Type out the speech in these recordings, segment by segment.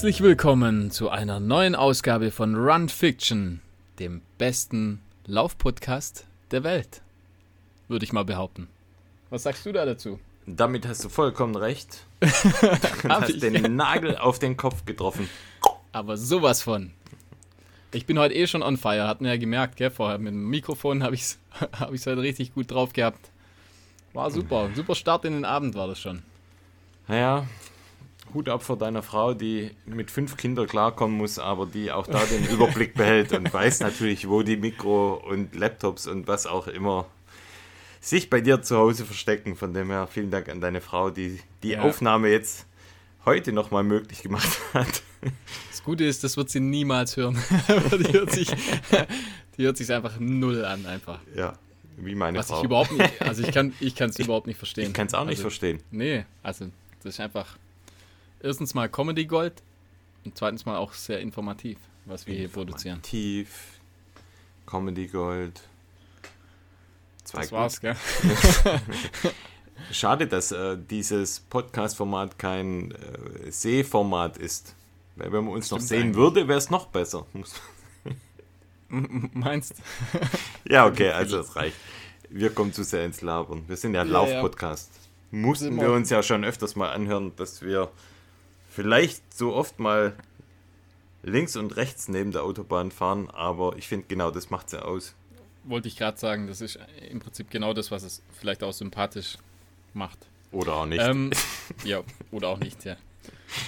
Herzlich willkommen zu einer neuen Ausgabe von Run Fiction, dem besten Laufpodcast der Welt, würde ich mal behaupten. Was sagst du da dazu? Damit hast du vollkommen recht. Du hast ich? den Nagel auf den Kopf getroffen. Aber sowas von. Ich bin heute eh schon on fire, hat man ja gemerkt, gell? Vorher mit dem Mikrofon habe ich es hab ich's heute richtig gut drauf gehabt. War super, super Start in den Abend war das schon. Naja, Hut ab vor deiner Frau, die mit fünf Kindern klarkommen muss, aber die auch da den Überblick behält und weiß natürlich, wo die Mikro und Laptops und was auch immer sich bei dir zu Hause verstecken. Von dem her vielen Dank an deine Frau, die die Ja. Aufnahme jetzt heute nochmal möglich gemacht hat. Das Gute ist, das wird sie niemals hören. die hört sich, die hört sich einfach null an, einfach. Ja, wie meine Was Frau. ich überhaupt nicht, also ich kann es ich überhaupt nicht verstehen. ich kann es auch nicht also, verstehen. Nee, also das ist einfach erstens mal Comedy Gold und zweitens mal auch sehr informativ, was wir hier produzieren. Tief, Comedy Gold. Zwei Das war's, gell? Schade, dass äh, dieses Podcast-Format kein äh, Sehformat ist. Weil wenn man uns noch sehen eigentlich. würde, wäre es noch besser. Meinst ja, okay, also es reicht. Wir kommen zu sehr ins Labern. Wir sind ja ein Ja, Lauf-Podcast. Mussten Sind wir wir. uns ja schon öfters mal anhören, dass wir vielleicht so oft mal links und rechts neben der Autobahn fahren, aber ich finde genau das macht ja aus. Wollte ich gerade sagen, das ist im Prinzip genau das, was es vielleicht auch sympathisch macht. Oder auch nicht. Ähm, ja, oder auch nicht, ja.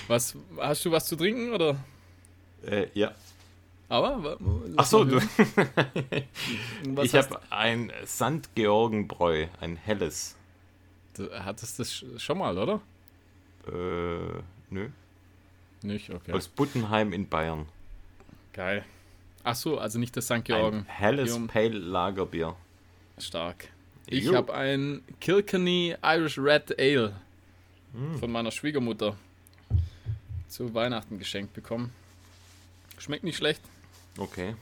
Was, hast du was zu trinken oder? äh, ja. Aber? Ach so, du, ich habe ein St. Georgenbräu, ein helles. Du hattest das sch- schon mal, oder? Äh, nö. Nicht, okay. Aus Buttenheim in Bayern. Geil. Ach so, also nicht das St. Georgen. Ein helles Georgen. Pale Lagerbier. Stark. Ich habe ein Kilkenny Irish Red Ale Hm. von meiner Schwiegermutter zu Weihnachten geschenkt bekommen. Schmeckt nicht schlecht. Okay,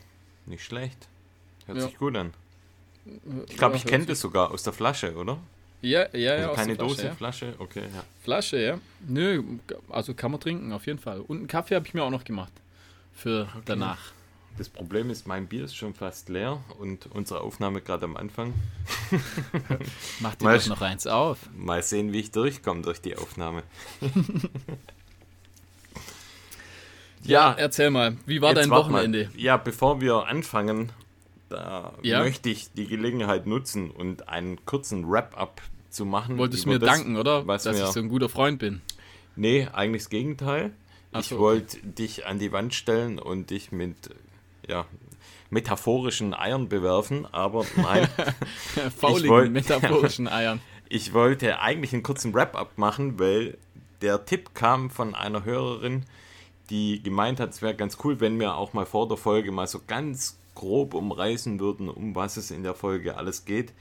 nicht schlecht. Hört Ja. sich gut an. Ich glaube, ich Ja, kenne hört das sogar aus der Flasche, oder? Ja, ja, ja. Also aus keine Flasche, Dose, Ja. Flasche, okay, ja. Flasche, ja. Nö, also kann man trinken, auf jeden Fall. Und einen Kaffee habe ich mir auch noch gemacht. Für danach. Das Problem ist, mein Bier ist schon fast leer und unsere Aufnahme gerade am Anfang. Mach dir doch noch eins auf. Mal sehen, wie ich durchkomme durch die Aufnahme. Ja, erzähl mal, wie war dein wart mal. Wochenende? Ja, bevor wir anfangen, da Ja? möchte ich die Gelegenheit nutzen und einen kurzen Wrap-up zu machen. Wolltest du mir das, danken, oder? was Dass wir- ich so ein guter Freund bin. Nee, eigentlich das Gegenteil. Ach ich so, wollte dich an die Wand stellen und dich mit ja, metaphorischen Eiern bewerfen, aber nein, Fauligen, wollt- metaphorischen Eiern. ich wollte eigentlich einen kurzen Wrap-up machen, weil der Tipp kam von einer Hörerin, die gemeint hat, es wäre ganz cool, wenn wir auch mal vor der Folge mal so ganz grob umreißen würden, um was es in der Folge alles geht.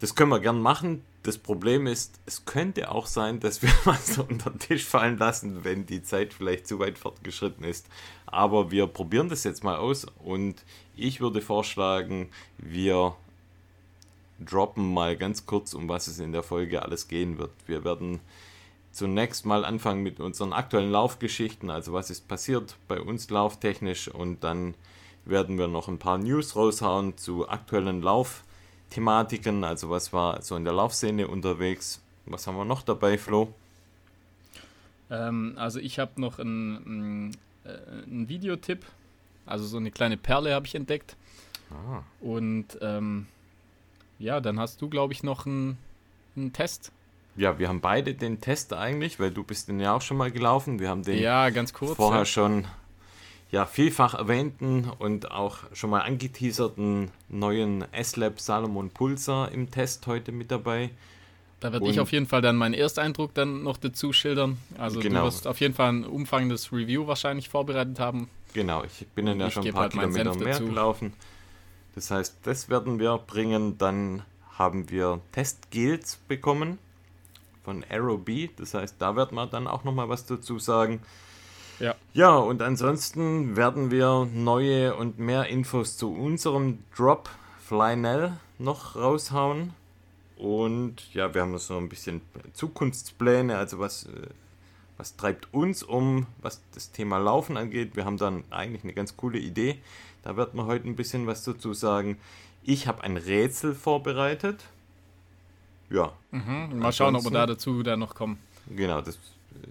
Das können wir gern machen. Das Problem ist, es könnte auch sein, dass wir was unter den Tisch fallen lassen, wenn die Zeit vielleicht zu weit fortgeschritten ist. Aber wir probieren das jetzt mal aus und ich würde vorschlagen, wir droppen mal ganz kurz, um was es in der Folge alles gehen wird. Wir werden zunächst mal anfangen mit unseren aktuellen Laufgeschichten, also was ist passiert bei uns lauftechnisch und dann werden wir noch ein paar News raushauen zu aktuellen Laufthematiken, also was war so in der Laufszene unterwegs. Was haben wir noch dabei, Flo? Ähm, also ich habe noch einen, äh, einen Videotipp. Also so eine kleine Perle habe ich entdeckt. Ah, Und ähm, ja, dann hast du, glaube ich, noch einen, einen Test. ja, wir haben beide den Test eigentlich, weil du bist den ja auch schon mal gelaufen. Wir haben den Ja, ganz kurz. vorher ja. schon ja, vielfach erwähnten und auch schon mal angeteaserten neuen S-Lab Salomon Pulsar im Test heute mit dabei. Da werde ich auf jeden Fall dann meinen Ersteindruck dann noch dazu schildern. Also Genau. du wirst auf jeden Fall ein umfangendes Review wahrscheinlich vorbereitet haben. Genau, ich bin dann ja schon ein paar halt Kilometer mehr dazu. gelaufen. Das heißt, das werden wir bringen. Dann haben wir Testgels bekommen von Aerobee. Das heißt, da wird man dann auch nochmal was dazu sagen. Ja. Ja, und ansonsten werden wir neue und mehr Infos zu unserem Drop Flynell noch raushauen. Und ja, wir haben so ein bisschen Zukunftspläne, also was, äh, was treibt uns um, was das Thema Laufen angeht. Wir haben dann eigentlich eine ganz coole Idee. Da wird man heute ein bisschen was dazu sagen. Ich habe ein Rätsel vorbereitet. Ja. Mhm. Mal schauen, ob wir da dazu dann noch kommen. Genau, das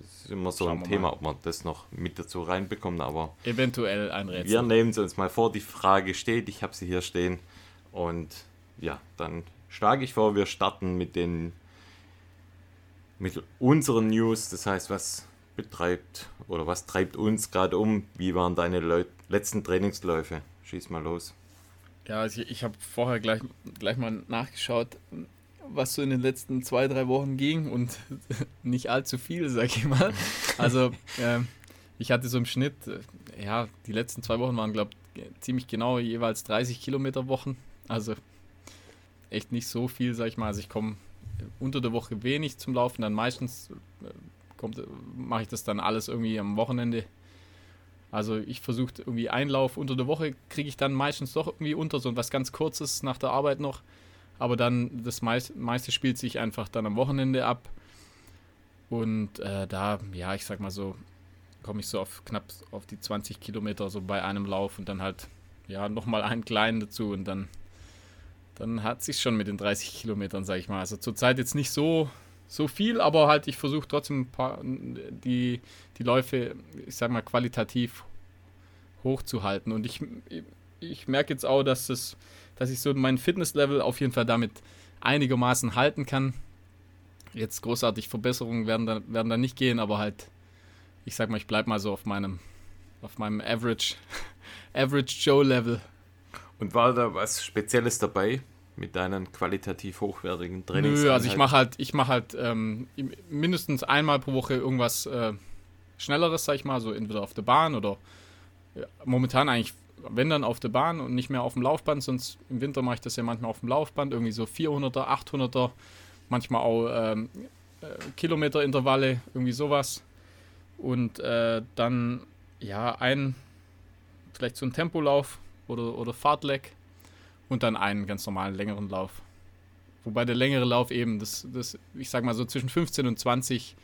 ist immer so Schauen ein Thema, mal. ob man das noch mit dazu reinbekommt, aber eventuell ein Rätsel. Wir nehmen es uns mal vor, die Frage steht, ich habe sie hier stehen und ja, dann schlage ich vor, wir starten mit den mit unseren News, das heißt, was betreibt oder was treibt uns gerade um? Wie waren deine Leu letzten Trainingsläufe? Schieß mal los. Ja, also ich, ich habe vorher gleich, gleich mal nachgeschaut, was so in den letzten zwei, drei Wochen ging und nicht allzu viel, sag ich mal. Also äh, ich hatte so im Schnitt, äh, ja, die letzten zwei Wochen waren, glaube ich, ziemlich genau jeweils 30 Kilometer Wochen. Also echt nicht so viel, sag ich mal. Also ich komme unter der Woche wenig zum Laufen, dann meistens äh, mache ich das dann alles irgendwie am Wochenende. Also ich versuche irgendwie Einlauf unter der Woche kriege ich dann meistens doch irgendwie unter, so was ganz kurzes nach der Arbeit noch. Aber dann das meiste, spielt sich einfach dann am Wochenende ab. Und äh, da, ja, ich sag mal so, komme ich so auf knapp auf die 20 Kilometer so bei einem Lauf und dann halt, ja, nochmal einen kleinen dazu und dann, dann hat sich schon mit den 30 Kilometern, sag ich mal. Also zurzeit jetzt nicht so, so viel, aber halt ich versuche trotzdem paar, die, die Läufe, ich sag mal, qualitativ hochzuhalten. Und ich, ich merke jetzt auch, dass das dass ich so mein Fitnesslevel auf jeden Fall damit einigermaßen halten kann. Jetzt großartig Verbesserungen werden da, werden da nicht gehen, aber halt, ich sag mal, ich bleibe mal so auf meinem, auf meinem Average, Average Joe Level. Und war da was Spezielles dabei mit deinen qualitativ hochwertigen Trainings? Nö, also ich mache halt, ich mache halt ähm, mindestens einmal pro Woche irgendwas äh, Schnelleres, sag ich mal, so entweder auf der Bahn oder ja, momentan eigentlich wenn dann auf der Bahn und nicht mehr auf dem Laufband, sonst im Winter mache ich das ja manchmal auf dem Laufband, irgendwie so 400er, 800er, manchmal auch ähm, äh, Kilometerintervalle, irgendwie sowas. Und äh, dann, ja, ein, vielleicht so ein Tempolauf oder, oder Fahrtleck und dann einen ganz normalen längeren Lauf. Wobei der längere Lauf eben, das, das, ich sag mal so zwischen 15 und 20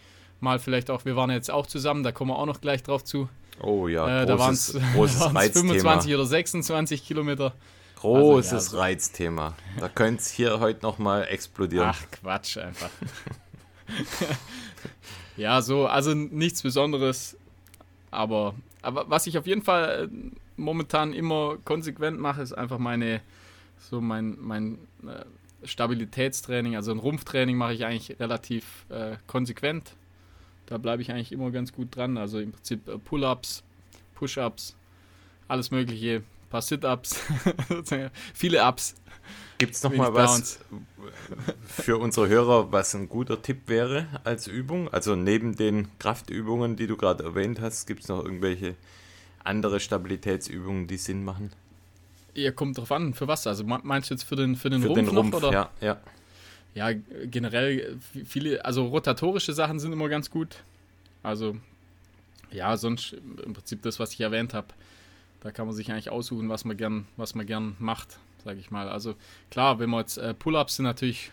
Mal vielleicht auch, wir waren jetzt auch zusammen, da kommen wir auch noch gleich drauf zu. Oh ja, äh, da waren es 25 oder 26 Kilometer. Großes also, ja, Reizthema. Da könnte es hier heute nochmal explodieren. Ach, Quatsch einfach. ja, so, also nichts Besonderes. Aber, aber was ich auf jeden Fall äh, momentan immer konsequent mache, ist einfach meine, so mein, mein äh, Stabilitätstraining, also ein Rumpftraining mache ich eigentlich relativ äh, konsequent. Da bleibe ich eigentlich immer ganz gut dran. Also im Prinzip äh, Pull-ups, Push-ups, alles Mögliche, ein paar Sit-ups, viele Ups. Gibt es noch mal was für unsere Hörer, was ein guter Tipp wäre als Übung? Also neben den Kraftübungen, die du gerade erwähnt hast, gibt es noch irgendwelche andere Stabilitätsübungen, die Sinn machen? Ja, kommt drauf an, für was? Also meinst du jetzt für den, für den für Rumpf, den Rumpf noch, oder? Ja, ja ja, generell viele, also rotatorische Sachen sind immer ganz gut. Also, ja, sonst im Prinzip das, was ich erwähnt habe, da kann man sich eigentlich aussuchen, was man gern, was man gern macht, sage ich mal. Also klar, wenn man jetzt äh, Pull-ups sind natürlich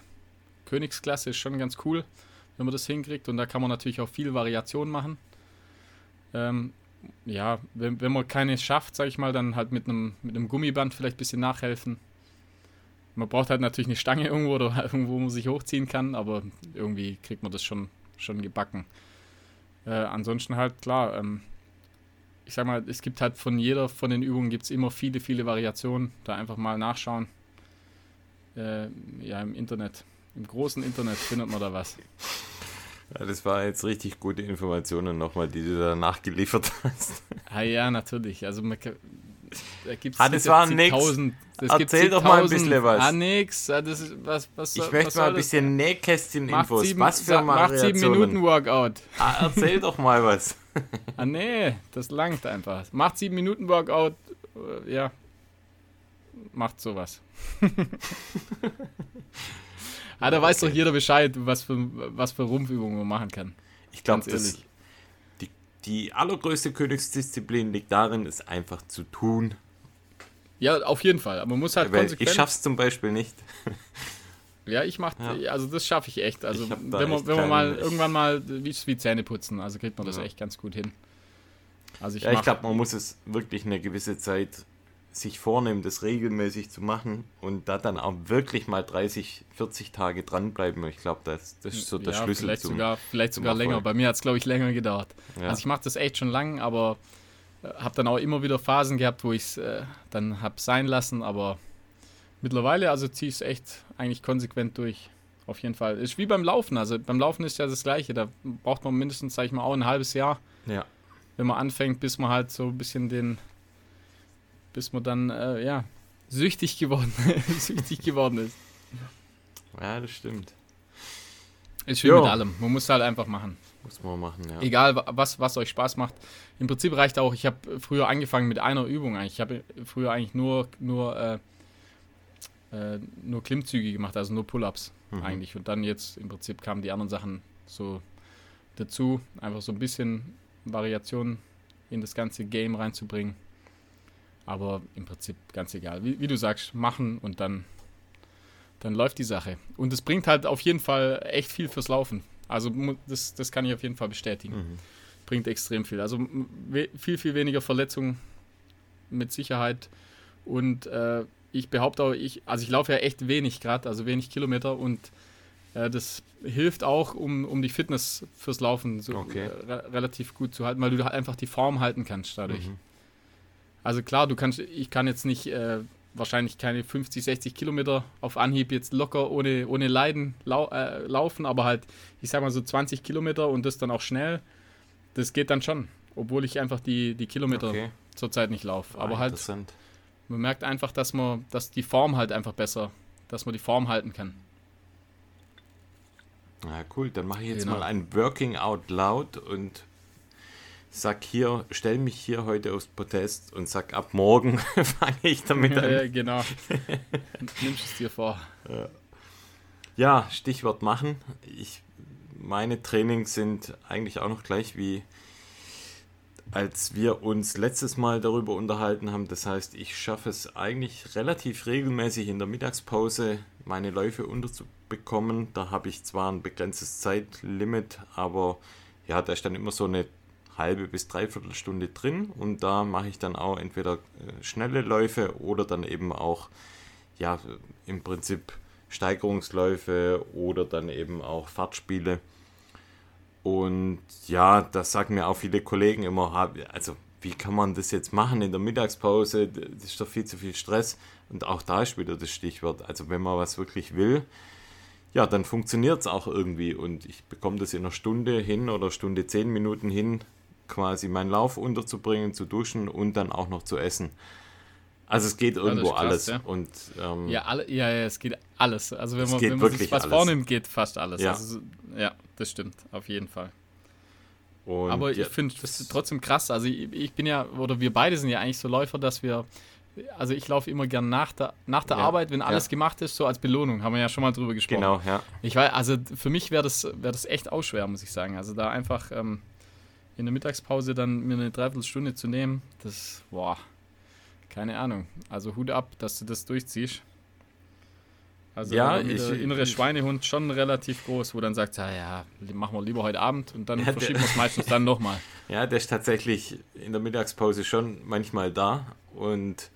Königsklasse, ist schon ganz cool, wenn man das hinkriegt und da kann man natürlich auch viel Variation machen. Ähm, ja, wenn, wenn man keine schafft, sage ich mal, dann halt mit einem mit einem Gummiband vielleicht ein bisschen nachhelfen. Man braucht halt natürlich eine Stange irgendwo oder irgendwo, wo man sich hochziehen kann, aber irgendwie kriegt man das schon, schon gebacken. Äh, ansonsten halt, klar, ähm, ich sag mal, es gibt halt von jeder von den Übungen gibt es immer viele, viele Variationen. Da einfach mal nachschauen. Äh, ja, im Internet, im großen Internet findet man da was. Ja, das war jetzt richtig gute Informationen nochmal, die du da nachgeliefert hast. Ah, ja, natürlich. Also man, da gibt's ah, das war nix. Erzähl doch mal ein bisschen was. Ah, nix. Ah, das ist, was, was, ich möchte mal ein bisschen Nähkästchen-Infos. Was für Macht 7 Minuten Workout. Ah, erzähl doch mal was. ah, nee, das langt einfach. Macht 7 Minuten Workout. Äh, ja. Macht sowas. ah, da okay. weiß doch jeder Bescheid, was für, was für Rumpfübungen man machen kann. Ich glaube, das die allergrößte Königsdisziplin liegt darin, es einfach zu tun. Ja, auf jeden Fall. Aber man muss halt Weil konsequent. Ich schaff's zum Beispiel nicht. Ja, ich mach, Ja. also das schaffe ich echt. Also Ich wenn man, wenn man mal irgendwann mal wie, wie Zähne putzen, also kriegt man das Ja. echt ganz gut hin. Also ich, Ja, ich glaube, man muss es wirklich eine gewisse Zeit sich vornehmen, das regelmäßig zu machen und da dann auch wirklich mal 30, 40 Tage dranbleiben. Ich glaube, das, das ist so der ja, Schlüssel vielleicht zum. sogar, vielleicht sogar länger. Bei mir hat es, glaube ich, länger gedauert. Ja. Also ich mache das echt schon lang, aber äh, habe dann auch immer wieder Phasen gehabt, wo ich es äh, dann habe sein lassen. Aber mittlerweile, also ziehe ich es echt eigentlich konsequent durch. Auf jeden Fall. Ist wie beim Laufen. Also beim Laufen ist ja das Gleiche. Da braucht man mindestens, sag ich mal, auch ein halbes Jahr, ja. wenn man anfängt, bis man halt so ein bisschen den, bis man dann, äh, ja, süchtig geworden, süchtig geworden ist. ja, das stimmt. Ist wie Jo. mit allem. Man muss halt einfach machen. Muss man machen, ja. Egal, wa- was, was euch Spaß macht. Im Prinzip reicht auch, ich habe früher angefangen mit einer Übung eigentlich. Ich habe früher eigentlich nur, nur, äh, äh, nur Klimmzüge gemacht, also nur Pull-Ups Mhm. eigentlich. Und dann jetzt im Prinzip kamen die anderen Sachen so dazu, einfach so ein bisschen Variation in das ganze Game reinzubringen. Aber im Prinzip ganz egal. Wie, wie du sagst, machen und dann, dann läuft die Sache. Und es bringt halt auf jeden Fall echt viel fürs Laufen. Also das, das kann ich auf jeden Fall bestätigen. Mhm. Bringt extrem viel. Also viel, viel weniger Verletzungen mit Sicherheit. Und äh, ich behaupte auch, ich, also ich laufe ja echt wenig gerade, also wenig Kilometer und äh, das hilft auch, um, um die Fitness fürs Laufen so Okay. äh, re relativ gut zu halten, weil du einfach die Form halten kannst dadurch. Mhm. Also klar, du kannst, ich kann jetzt nicht äh, wahrscheinlich keine 50, 60 Kilometer auf Anhieb jetzt locker ohne, ohne Leiden lau äh, laufen, aber halt, ich sag mal so 20 Kilometer und das dann auch schnell, das geht dann schon, obwohl ich einfach die, die Kilometer Okay. zurzeit nicht laufe. Ah, Aber halt, man merkt einfach, dass man, dass die Form halt einfach besser, dass man die Form halten kann. Ja, cool. Dann mache ich jetzt Genau. mal ein Working Out Loud und sag hier, stell mich hier heute aufs Protest und sag ab morgen fange ich damit an. Äh, genau. Nimmst es dir vor. Ja, Stichwort machen. Ich, meine Trainings sind eigentlich auch noch gleich wie als wir uns letztes Mal darüber unterhalten haben. Das heißt, ich schaffe es eigentlich relativ regelmäßig in der Mittagspause meine Läufe unterzubekommen. Da habe ich zwar ein begrenztes Zeitlimit, aber ja, da ist dann immer so eine halbe bis dreiviertel Stunde drin und da mache ich dann auch entweder äh, schnelle Läufe oder dann eben auch ja im Prinzip Steigerungsläufe oder dann eben auch Fahrtspiele. Und ja, das sagen mir auch viele Kollegen immer, also wie kann man das jetzt machen in der Mittagspause? Das ist doch viel zu viel Stress. Und auch da ist wieder das Stichwort. Also wenn man was wirklich will, ja, dann funktioniert es auch irgendwie. Und ich bekomme das in einer Stunde hin oder Stunde zehn Minuten hin, quasi meinen Lauf unterzubringen, zu duschen und dann auch noch zu essen. Also es geht irgendwo krass, alles. ja. Und ähm, Ja, alle, ja, ja, es geht alles. Also wenn Es man, wenn man sich was alles. vornimmt, geht fast alles. Ja. Also, so- ja, das stimmt, auf jeden Fall. und Aber ja, ich finde das trotzdem krass. Also ich, ich bin ja, oder wir beide sind ja eigentlich so Läufer, dass wir, also ich laufe immer gern nach der, nach der Ja, Arbeit, wenn alles gemacht ist, so als Belohnung. Haben wir ja schon mal drüber gesprochen. Genau, ja. Ich weiß, also für mich wäre das, wär das echt auch schwer, muss ich sagen. Also da einfach ähm, in der Mittagspause dann mir eine Dreiviertelstunde zu nehmen, das, boah, keine Ahnung. Also Hut ab, dass du das durchziehst. Also Ja, ich- der innere ich- Schweinehund schon relativ groß, wo dann sagt, ja, ja, machen wir lieber heute Abend und dann Ja, verschieben wir es meistens dann nochmal. Ja, der ist tatsächlich in der Mittagspause schon manchmal da. Und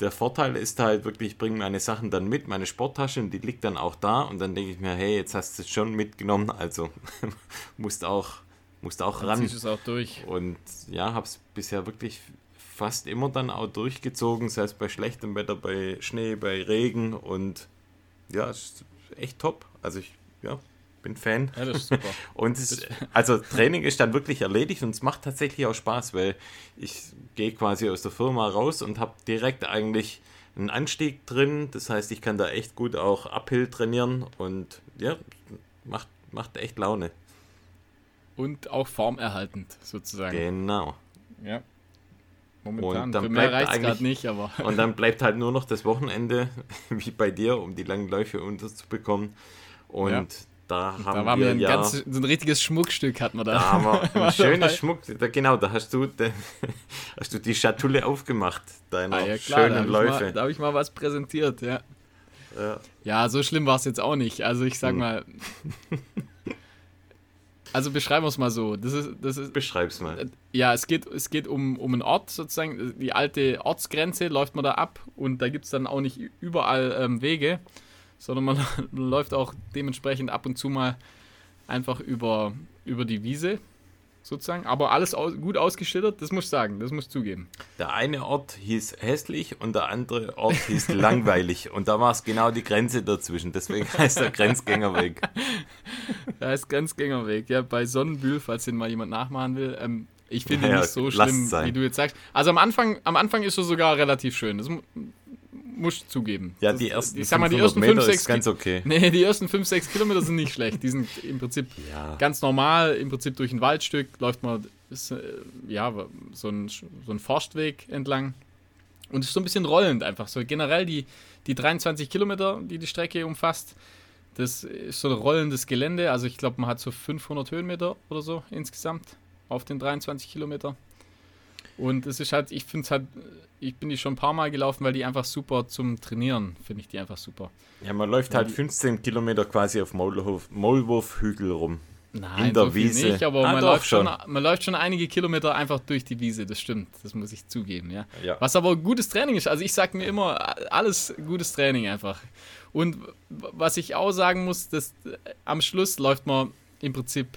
der Vorteil ist halt wirklich, ich bringe meine Sachen dann mit, meine Sporttasche, und die liegt dann auch da. Und dann denke ich mir, hey, jetzt hast du es schon mitgenommen, also musst auch, musst auch Dann ran. du es auch durch. Und ja, habe es bisher wirklich fast immer dann auch durchgezogen, sei es bei schlechtem Wetter, bei Schnee, bei Regen. Und ja, es ist echt top. Also ich ja, bin Fan. Ja, das ist super. Und es, also Training ist dann wirklich erledigt und es macht tatsächlich auch Spaß, weil ich gehe quasi aus der Firma raus und habe direkt eigentlich einen Anstieg drin. Das heißt, ich kann da echt gut auch Uphill trainieren und ja, macht, macht echt Laune. Und auch formerhaltend, sozusagen. Genau. Ja. Momentan. Und dann Für mehr bleibt reicht es eigentlich- gerade nicht, aber. Und dann bleibt halt nur noch das Wochenende, wie bei dir, um die langen Läufe unterzubekommen. Und Ja. da haben Da war wir mir ein ja, ganz, so ein richtiges Schmuckstück hat man da. da haben wir ein schönes Schmuck. Da, genau, da hast du, de, hast du die Schatulle aufgemacht deiner Ah, ja, klar, da schönen habe ich, Läufe. mal- da hab ich mal was präsentiert, ja. Ja, ja so schlimm war es jetzt auch nicht. Also ich sag hm. mal. Also beschreiben wir es mal so. Das ist, das ist, Beschreib's mal. Äh, ja, es geht, es geht um, um einen Ort sozusagen. Die alte Ortsgrenze läuft man da ab und da gibt es dann auch nicht überall ähm, Wege, sondern man, man läuft auch dementsprechend ab und zu mal einfach über, über die Wiese sozusagen. Aber alles aus, gut ausgeschildert, das muss ich sagen, das muss ich zugeben. Der eine Ort hieß hässlich und der andere Ort hieß langweilig. Und da war es genau die Grenze dazwischen. Deswegen heißt der Grenzgängerweg. Da heißt Grenzgängerweg, ja, bei Sonnenbühl, falls den mal jemand nachmachen will. Ähm, ich finde ja, nicht so schlimm, wie du jetzt sagst. Also am Anfang, am Anfang ist er sogar relativ schön. Das muss ich zugeben. Ja, die ersten, ich sag mal, die ersten Meter 5, 6 ist ganz okay. Nee, die ersten 5, 6 Kilometer sind nicht schlecht. Die sind im Prinzip ja. ganz normal. Im Prinzip durch ein Waldstück läuft man ist, äh, ja, so ein, so ein Forstweg entlang. Und es ist so ein bisschen rollend einfach. So generell die, die 23 Kilometer, die die Strecke umfasst, das ist so ein rollendes Gelände. Also ich glaube, man hat so 500 Höhenmeter oder so insgesamt auf den 23 Kilometer. Und es ist halt, ich finde es halt ich bin die schon ein paar Mal gelaufen, weil die einfach super zum Trainieren, finde ich die einfach super. Ja, man läuft halt 15 Kilometer quasi auf Maulwurfhügel rum. Nein, in der so Wiese. nicht, aber ah, man, läuft schon. schon. man läuft schon einige Kilometer einfach durch die Wiese, das stimmt, das muss ich zugeben, ja. ja. Was aber gutes Training ist, also ich sage mir immer, alles gutes Training einfach. Und was ich auch sagen muss, dass am Schluss läuft man im Prinzip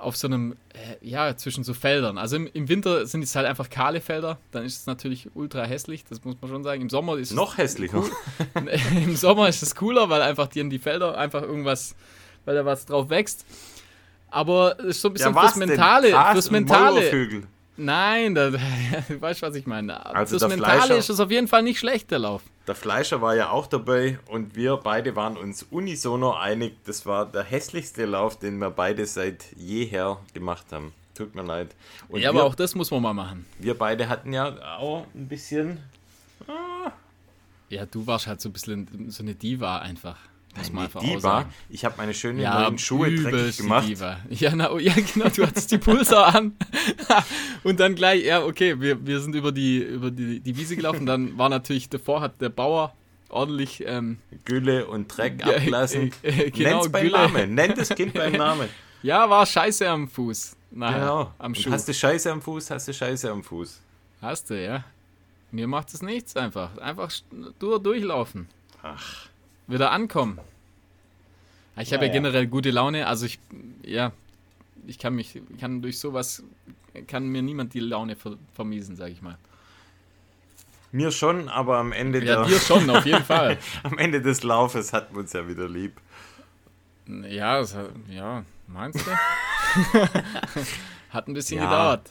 auf so einem, äh, ja, zwischen so Feldern. Also im, im, Winter sind es halt einfach kahle Felder, dann ist es natürlich ultra hässlich, das muss man schon sagen. Im Sommer ist Noch hässlicher. Cool. Im Sommer ist es cooler, weil einfach die, die Felder einfach irgendwas, weil da was drauf wächst. Aber es ist so ein bisschen ja, fürs Mentale. Fürs Mentale. Nein, da, du weißt, was ich meine. Also das Mentale Fleischer, ist es auf jeden Fall nicht schlecht, der Lauf. Der Fleischer war ja auch dabei und wir beide waren uns unisono einig, das war der hässlichste Lauf, den wir beide seit jeher gemacht haben. Tut mir leid. Und ja, wir, aber auch das muss man mal machen. Wir beide hatten ja auch ein bisschen. Ah, ja, du warst halt so ein bisschen so eine Diva einfach. Muss man einfach Diva. Ich habe meine schönen ja, neuen Schuhe dreckig gemacht. Diva. Ja, na, ja, genau, du hattest die Pulsar an. und dann gleich, ja, okay, wir, wir sind über die, über die, die Wiese gelaufen. Dann war natürlich, davor hat der Bauer ordentlich ähm, Gülle und Dreck ja, ablassen. Äh, äh, genau, Nenn's beim Gülle. Namen. Nennt das Kind beim Namen. Ja, war Scheiße am Fuß. Nachher, genau. Am Schuh. hast du Scheiße am Fuß, hast du Scheiße am Fuß. Hast du, ja. Mir macht es nichts einfach. Einfach nur durchlaufen. Ach wieder ankommen. Ich habe ja, ja, generell gute Laune, also ich, ja, ich kann mich, kann durch sowas, kann mir niemand die Laune ver vermiesen, sage ich mal. Mir schon, aber am Ende Ja, der, dir schon, auf jeden Fall. am Ende des Laufes hat man uns ja wieder lieb. Ja, hat, ja, meinst du? hat ein bisschen ja. gedauert.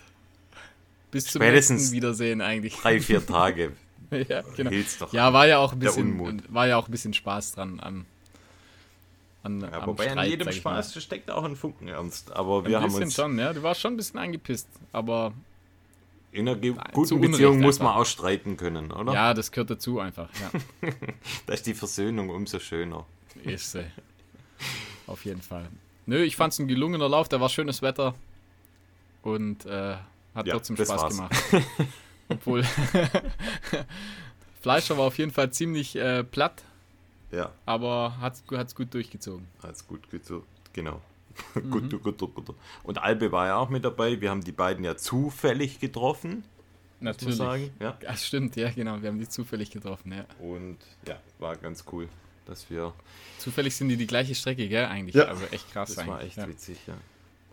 Bis zum Spätestens nächsten Wiedersehen eigentlich. Drei, vier Tage. ja, genau. ja, war ja auch ein bisschen, war ja auch ein bisschen Spaß dran an. an ja, wobei Streit, an jedem Spaß steckt auch ein Funken ernst. Aber wir ein haben uns schon, ja. Du warst schon ein bisschen angepisst, aber in einer guten Beziehung muss man auch streiten können, oder? Ja, das gehört dazu einfach. Ja. da ist die Versöhnung umso schöner. Ist sie. Auf jeden Fall. Nö, ich fand es ein gelungener Lauf, da war schönes Wetter und äh, hat ja, trotzdem Spaß war's. gemacht. Obwohl Fleischer war auf jeden Fall ziemlich äh, platt. Ja. Aber hat es gut durchgezogen. Hat es gut gezogen, genau. Mhm. gut, gut, gut, gut. Und Albe war ja auch mit dabei. Wir haben die beiden ja zufällig getroffen. Natürlich. Sagen. Ja. Das stimmt, ja, genau. Wir haben die zufällig getroffen, ja. Und ja, war ganz cool, dass wir. Zufällig sind die die gleiche Strecke, gell, eigentlich. Ja. Also echt krass. Das eigentlich. war echt ja. witzig, ja.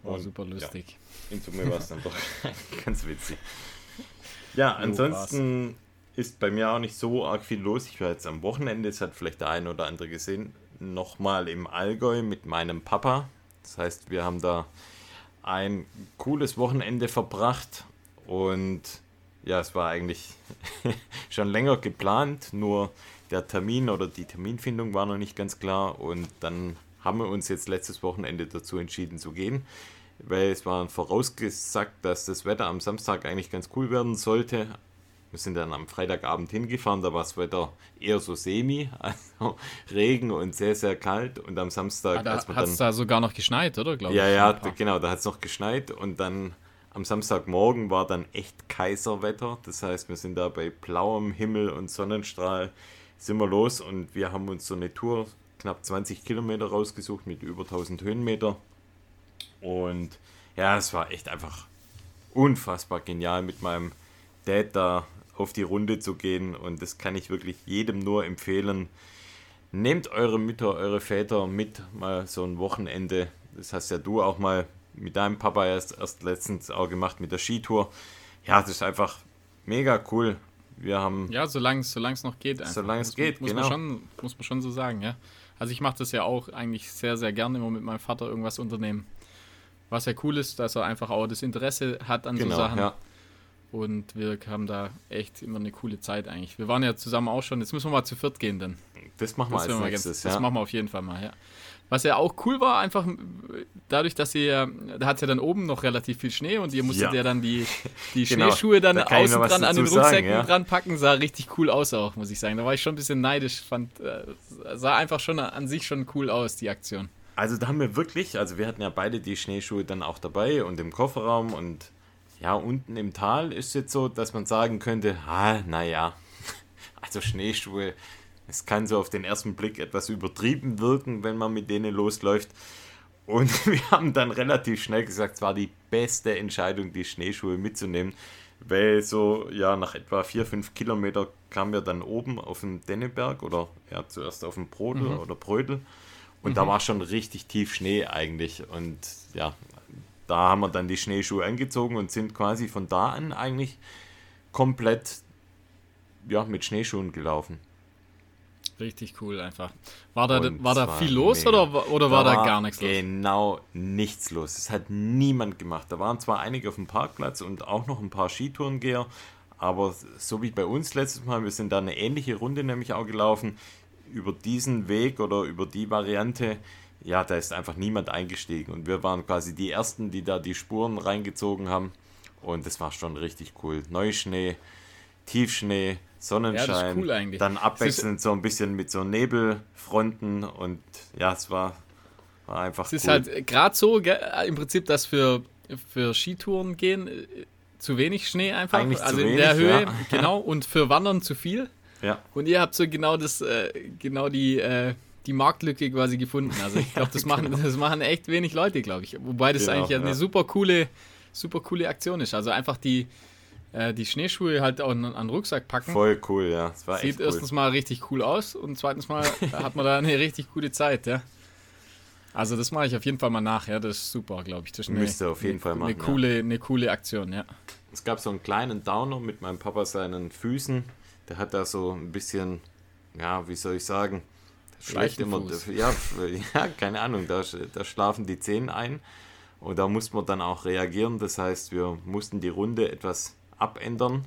War super lustig. Ja. In Summe war es dann doch ganz witzig. Ja, ansonsten oh, ist bei mir auch nicht so arg viel los. Ich war jetzt am Wochenende, das hat vielleicht der eine oder andere gesehen, nochmal im Allgäu mit meinem Papa. Das heißt, wir haben da ein cooles Wochenende verbracht und ja, es war eigentlich schon länger geplant, nur der Termin oder die Terminfindung war noch nicht ganz klar und dann haben wir uns jetzt letztes Wochenende dazu entschieden zu gehen weil es war vorausgesagt, dass das Wetter am Samstag eigentlich ganz cool werden sollte. Wir sind dann am Freitagabend hingefahren, da war das Wetter eher so semi, also Regen und sehr, sehr kalt. Und am Samstag. Ah, da hat es da sogar noch geschneit, oder? Glaube ja, ich, ja, genau, da hat es noch geschneit. Und dann am Samstagmorgen war dann echt Kaiserwetter. Das heißt, wir sind da bei blauem Himmel und Sonnenstrahl sind wir los und wir haben uns so eine Tour knapp 20 Kilometer rausgesucht mit über 1000 Höhenmeter. Und ja, es war echt einfach unfassbar genial mit meinem Dad da auf die Runde zu gehen und das kann ich wirklich jedem nur empfehlen. Nehmt eure Mütter, eure Väter mit mal so ein Wochenende. Das hast ja du auch mal mit deinem Papa erst, erst letztens auch gemacht mit der Skitour. Ja, das ist einfach mega cool. Wir haben. Ja, solange es noch geht. Solange es geht, muss genau. Man schon, muss man schon so sagen, ja. Also ich mache das ja auch eigentlich sehr, sehr gerne immer mit meinem Vater irgendwas unternehmen. Was ja cool ist, dass er einfach auch das Interesse hat an genau, so Sachen. Ja. Und wir haben da echt immer eine coole Zeit eigentlich. Wir waren ja zusammen auch schon, jetzt müssen wir mal zu viert gehen dann. Das machen wir Das, als wir nächstes, ganz, ja. das machen wir auf jeden Fall mal, ja. Was ja auch cool war, einfach dadurch, dass ihr, da hat es ja dann oben noch relativ viel Schnee und ihr musstet ja, Ja. dann die, die Genau, Schneeschuhe dann da außen dran an den sagen, Rucksäcken ja. dran packen, sah richtig cool aus auch, muss ich sagen. Da war ich schon ein bisschen neidisch, fand, äh, sah einfach schon an sich schon cool aus, die Aktion. Also da haben wir wirklich, also wir hatten ja beide die Schneeschuhe dann auch dabei und im Kofferraum und ja, unten im Tal ist jetzt so, dass man sagen könnte, ah, naja, also Schneeschuhe, es kann so auf den ersten Blick etwas übertrieben wirken, wenn man mit denen losläuft. Und wir haben dann relativ schnell gesagt, es war die beste Entscheidung, die Schneeschuhe mitzunehmen, weil so, ja, nach etwa vier, fünf Kilometer kamen wir dann oben auf den Denneberg oder ja, zuerst auf den Brodel oder Brödel. Und da war schon richtig tief Schnee eigentlich. Und ja, da haben wir dann die Schneeschuhe angezogen und sind quasi von da an eigentlich komplett ja, mit Schneeschuhen gelaufen. Richtig cool einfach. War da, Und war da viel los mega. oder, war- oder war da gar nichts los? Genau nichts los. Es hat niemand gemacht. Da waren zwar einige auf dem Parkplatz und auch noch ein paar Skitourengeher, aber so wie bei uns letztes Mal, wir sind da eine ähnliche Runde nämlich auch gelaufen. Über diesen Weg oder über die Variante, ja, da ist einfach niemand eingestiegen. Und wir waren quasi die Ersten, die da die Spuren reingezogen haben. Und das war schon richtig cool. Neuschnee, Tiefschnee, Sonnenschein. cool eigentlich. Dann abwechselnd so ein bisschen mit so Nebelfronten und ja, es war, war einfach Es ist cool. halt gerade so, gell, im Prinzip, dass für, für Skitouren gehen äh, zu wenig Schnee einfach. Eigentlich also in wenig, der Höhe, ja. genau. Und für Wandern zu viel. Ja, Und ihr habt so genau das, äh, genau die, äh, die Marktlücke quasi gefunden. Also ich glaube, das machen, das machen echt wenig Leute, glaube ich. Wobei das Genau, eigentlich ja ja. eine super coole, super coole Aktion ist. Also einfach die, äh, die Schneeschuhe halt auch an, an den Rucksack packen. voll cool, ja. Sieht cool. erstens mal richtig cool aus und zweitens mal hat man da eine richtig gute Zeit, ja. Also das mache ich auf jeden Fall mal nach, ja, das ist super, glaube ich. Das ist eine, Müsst ihr auf jeden eine, Fall machen, Eine coole, eine coole Aktion, ja. Es gab so einen kleinen Downer mit meinem Papa seinen Füßen. Der hat da so ein bisschen, ja, wie soll ich sagen, schleicht immer, ja, ja, keine Ahnung, da, da schlafen die Zehen ein. Und da mussten wir dann auch reagieren. Das heißt, wir mussten die Runde etwas abändern.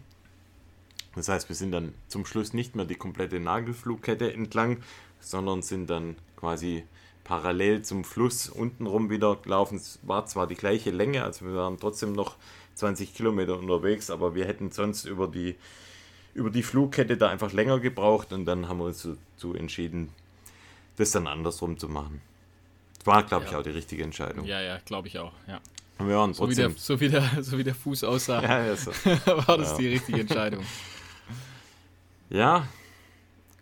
Das heißt, wir sind dann zum Schluss nicht mehr die komplette Nagelflugkette entlang, sondern sind dann quasi parallel zum Fluss untenrum wieder gelaufen. Es war zwar die gleiche Länge, also wir waren trotzdem noch 20 Kilometer unterwegs, aber wir hätten sonst über die, über die Flugkette da einfach länger gebraucht und dann haben wir uns dazu entschieden, das dann andersrum zu machen. Das war, glaube ich, Ja. auch die richtige Entscheidung. Ja, ja, glaube ich auch, ja. Und wir waren So wie, der, so, wie der, so wie der Fuß aussah, ja, ja, so. war das Ja. die richtige Entscheidung. ja,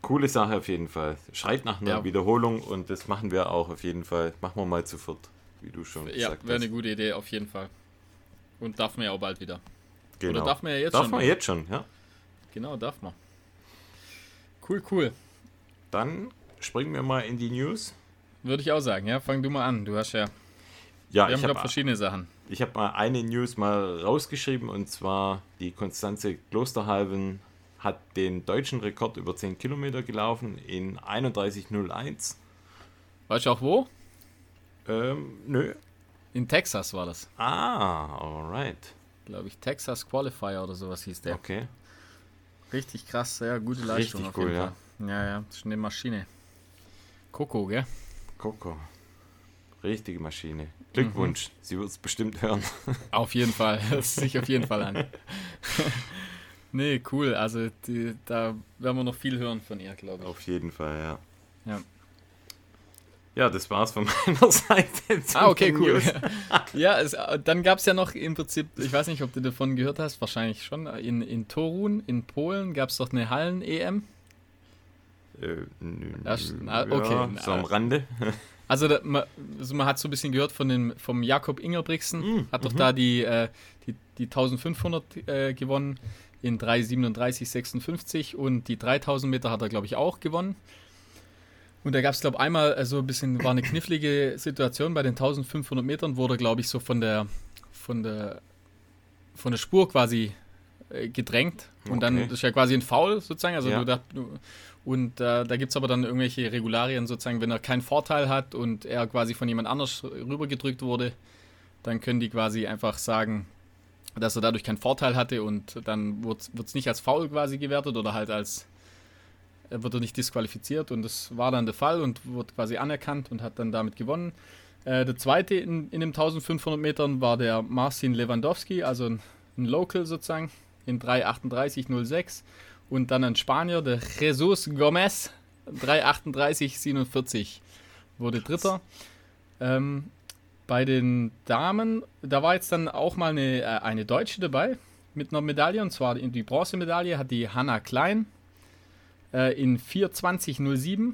coole Sache auf jeden Fall. Schreit nach einer Ja. Wiederholung und das machen wir auch auf jeden Fall. Machen wir mal zu viert, wie du schon Ja, gesagt wäre eine hast. gute Idee, auf jeden Fall. Und darf man ja auch bald wieder. Genau. Oder darf man ja jetzt Darf schon? man wieder? jetzt schon, ja. Genau, darf man. Cool, cool. Dann springen wir mal in die News. Würde ich auch sagen, ja. Fang du mal an. Du hast ja, Ja, wir haben, ich glaube habe verschiedene Sachen. Ich habe mal eine News mal rausgeschrieben und zwar die Konstanze Klosterhalven hat den deutschen Rekord über 10 Kilometer gelaufen in 31,01. Weißt du auch wo? Ähm, nö. In Texas war das. Ah, alright. Glaube ich, Texas Qualifier oder sowas hieß der. Okay. Richtig krass, ja, gute Leistung Richtig auf cool, jeden ja. Fall. Ja, ja, das ist eine Maschine. Coco, gell? Coco. Richtige Maschine. Glückwunsch. Sie wird es bestimmt hören. Auf jeden Fall, hört sich auf jeden Fall an. nee, cool, also die, da werden wir noch viel hören von ihr, glaube ich. Auf jeden Fall, ja. Ja. Ja, das war's von meiner Seite. Ah, okay, cool. Ja, es, dann gab es ja noch im Prinzip, ich weiß nicht, ob du davon gehört hast, wahrscheinlich schon, in, in Torun, in Polen, gab es doch eine Hallen-EM. Äh, nö, Das- ah, okay. Ja, so am Rande. Also, da, man, also man hat so ein bisschen gehört von dem, vom Jakob Ingerbrigtsen, Mm, hat doch da die, äh, die, die 1500 äh, gewonnen in 3,37,56 und die 3000 Meter hat er, glaube ich, auch gewonnen. Und da gab es, glaube ich, einmal äh, so ein bisschen, war eine knifflige Situation bei den 1500 Metern, wurde, glaube ich, so von der, von der, von der Spur quasi äh, gedrängt. Und dann Okay. das ist ja quasi ein Foul sozusagen. Also Ja. du du, und äh, da gibt es aber dann irgendwelche Regularien sozusagen, wenn er keinen Vorteil hat und er quasi von jemand anders rübergedrückt wurde, dann können die quasi einfach sagen, dass er dadurch keinen Vorteil hatte und dann wird es nicht als Foul quasi gewertet oder halt als er wird er nicht disqualifiziert und das war dann der Fall und wurde quasi anerkannt und hat dann damit gewonnen. Äh, der zweite in, in den 1500 Metern war der Marcin Lewandowski, also ein, ein Local sozusagen, in 3,38,06 und dann ein Spanier, der Jesus Gomez, 3,38,47 wurde Dritter. Ähm, bei den Damen, da war jetzt dann auch mal eine, äh, eine Deutsche dabei mit einer Medaille und zwar die Bronzemedaille hat die Hanna Klein äh, in 4,20,07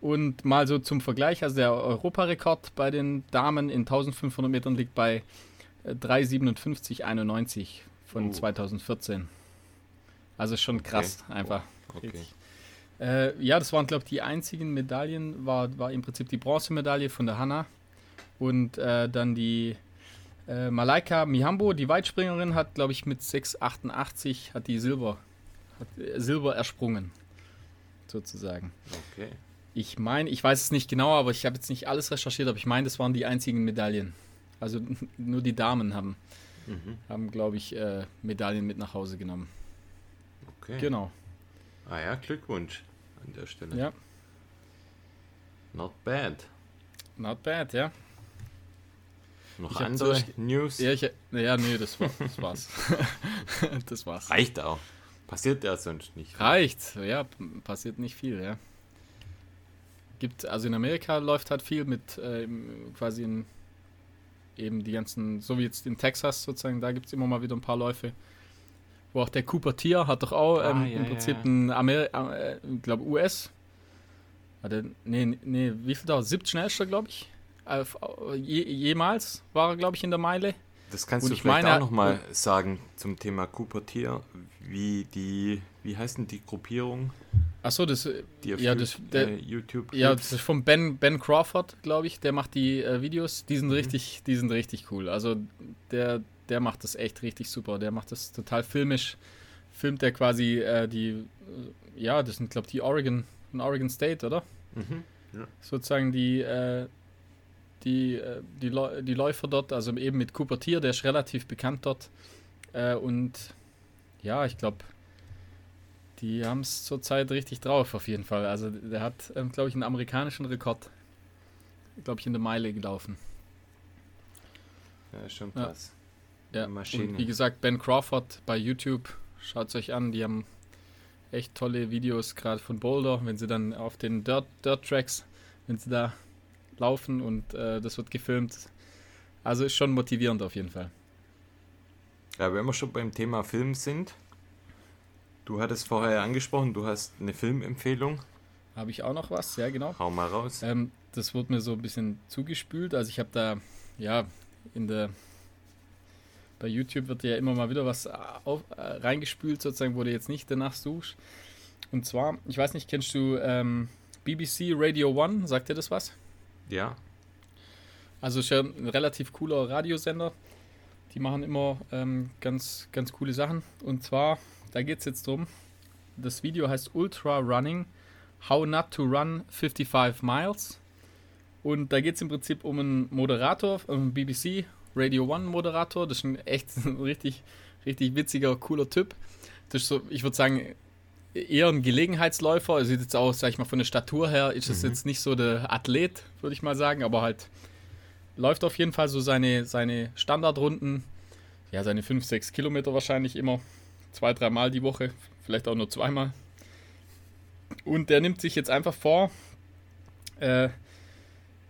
und mal so zum Vergleich, also der Europarekord bei den Damen in 1500 Metern liegt bei äh, 3,57,91 von Oh. 2014. Also schon krass, einfach. Okay. Äh, ja, das waren, glaube ich, die einzigen Medaillen, war, war im Prinzip die Bronzemedaille von der Hanna. Und äh, dann die äh, Malaika Mihambo, die Weitspringerin, hat, glaube ich, mit 6,88 hat die Silber, äh, Silber ersprungen. Sozusagen. Okay. Ich meine, ich weiß es nicht genau, aber ich habe jetzt nicht alles recherchiert, aber ich meine, das waren die einzigen Medaillen. Also nur die Damen haben, Mhm. haben glaube ich, äh, Medaillen mit nach Hause genommen. okay. Genau. Ah ja, Glückwunsch an der Stelle. Ja, Not bad. not bad, ja. Noch Ich andere so- News? Ja, ich, ja nee, das, war, das war's. das war's. Reicht auch. Passiert ja sonst nicht. Reicht, ja, passiert nicht viel, ja. Gibt, also in Amerika läuft halt viel mit äh, quasi in eben die ganzen, so wie jetzt in Texas sozusagen, da gibt es immer mal wieder ein paar Läufe. Wo auch der Cooper Tier hat doch auch Ah, ähm, ja, im Prinzip ja. ein Amer äh, ich glaube US. Warte, nee, nee, wie viel da? Siebt schnellster, glaube ich. Äh, je, jemals war er, glaube ich, in der Meile. Das kannst Und du ich vielleicht meine- auch nochmal sagen zum Thema Cooper Tier, wie die, wie heißt denn die Gruppierung, Achso, das, ja, das, der, äh, YouTube Ja, das ist von Ben, ben Crawford, glaube ich. Der macht die äh, Videos. Die sind richtig, die sind richtig cool. Also der, der macht das echt richtig super. Der macht das total filmisch. Filmt der quasi äh, die, äh, ja, das sind glaube ich die Oregon, Oregon State, oder? Mhm. Sozusagen die, äh, die, äh, die, die Läufer dort, also eben mit Cooper Tier, der ist relativ bekannt dort. Äh, und ja, ich glaube, die haben es zurzeit richtig drauf, auf jeden Fall. Also der hat, ähm, glaube ich, einen amerikanischen Rekord, glaube ich, in der Meile gelaufen. Ja, schon Ja. krass. Ja, Maschine. und wie gesagt, Ben Crawford bei YouTube, schaut es euch an, die haben echt tolle Videos, gerade von Boulder, wenn sie dann auf den Dirt, Dirt Tracks, wenn sie da laufen und äh, das wird gefilmt. Also ist schon motivierend auf jeden Fall. Ja, wenn wir schon beim Thema Film sind, du hattest vorher angesprochen, du hast eine Filmempfehlung. Habe ich auch noch was? Ja, genau. Hau mal raus. Ähm, das wurde mir so ein bisschen zugespült. Also ich habe da, ja, in der bei YouTube wird ja immer mal wieder was auf, äh, reingespült, sozusagen, wo du jetzt nicht danach suchst. Und zwar, ich weiß nicht, kennst du ähm, BBC Radio One? Sagt dir das was? Ja. Also ist ja ein relativ cooler Radiosender. Die machen immer ähm, ganz, ganz coole Sachen. Und zwar, da geht es jetzt drum. Das Video heißt Ultra Running, How Not to Run 55 Miles. Und da geht es im Prinzip um einen Moderator, um einen BBC Radio One Moderator. Das ist ein echt ein richtig, richtig witziger, cooler Typ. Das ist so, ich würde sagen, eher ein Gelegenheitsläufer. Er sieht jetzt auch, sag ich mal, von der Statur her, ist das Mhm. jetzt nicht so der Athlet, würde ich mal sagen, aber halt läuft auf jeden Fall so seine, seine Standardrunden. Ja, seine 5, 6 Kilometer wahrscheinlich immer. Zwei, dreimal die Woche, vielleicht auch nur zweimal. Und der nimmt sich jetzt einfach vor, äh,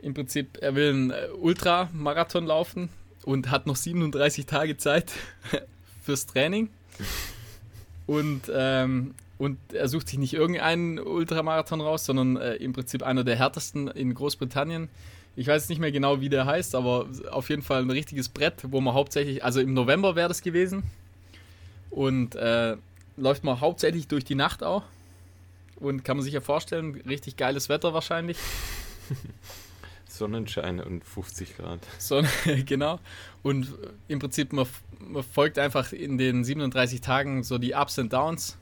im Prinzip, er will einen äh, Ultramarathon laufen und hat noch 37 Tage Zeit fürs Training. Und ähm, und er sucht sich nicht irgendeinen Ultramarathon raus, sondern äh, im Prinzip einer der härtesten in Großbritannien. Ich weiß nicht mehr genau, wie der heißt, aber auf jeden Fall ein richtiges Brett, wo man hauptsächlich, also im November wäre das gewesen. Und äh, läuft man hauptsächlich durch die Nacht auch. Und kann man sich ja vorstellen, richtig geiles Wetter wahrscheinlich. Sonnenschein und 50 Grad. Sonne, genau. Und im Prinzip, man, man folgt einfach in den 37 Tagen so die Ups und Downs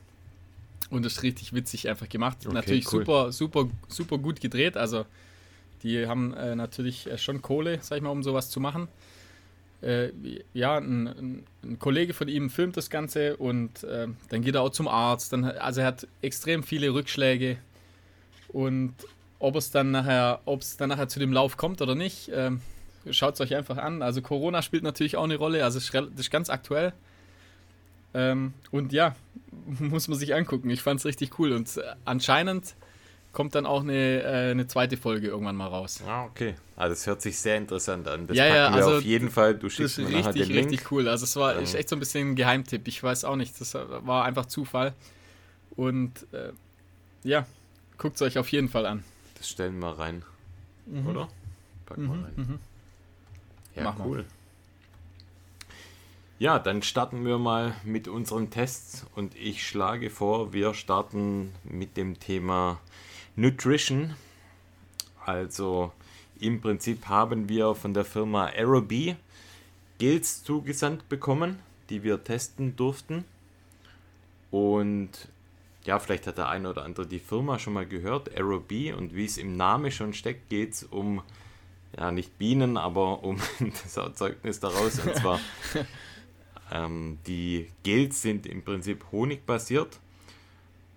und das ist richtig witzig einfach gemacht. Okay, natürlich cool. super, super, super gut gedreht. Also die haben äh, natürlich äh, schon Kohle, sag ich mal, um sowas zu machen. Äh, ja, ein, ein, Kollege von ihm filmt das Ganze und äh, dann geht er auch zum Arzt. Dann, also er hat extrem viele Rückschläge. Und ob es dann nachher, ob es dann nachher zu dem Lauf kommt oder nicht, äh, schaut es euch einfach an. Also Corona spielt natürlich auch eine Rolle, also das ist ganz aktuell. Ähm, und ja, muss man sich angucken. Ich fand es richtig cool. Und äh, anscheinend kommt dann auch eine, äh, eine zweite Folge irgendwann mal raus. Ah, okay. Also es hört sich sehr interessant an. Das ja, ja, also auf jeden Fall. Du schickst mir nachher den Link. Richtig cool. Also es war ähm. echt so ein bisschen ein Geheimtipp. Ich weiß auch nicht. Das war einfach Zufall. Und äh, ja, guckt es euch auf jeden Fall an. Das stellen wir rein. Mhm. Oder? Packen wir mhm, rein. Mhm. Ja, Mach cool. Mal. Ja, dann starten wir mal mit unseren Tests und ich schlage vor, wir starten mit dem Thema Nutrition. Also im Prinzip haben wir von der Firma Aerobee Gels zugesandt bekommen, die wir testen durften. Und ja, vielleicht hat der eine oder andere die Firma schon mal gehört, Aerobee. Und wie es im Namen schon steckt, geht es um, ja, nicht Bienen, aber um das Erzeugnis daraus. Und zwar Ähm, die Gels sind im Prinzip honigbasiert.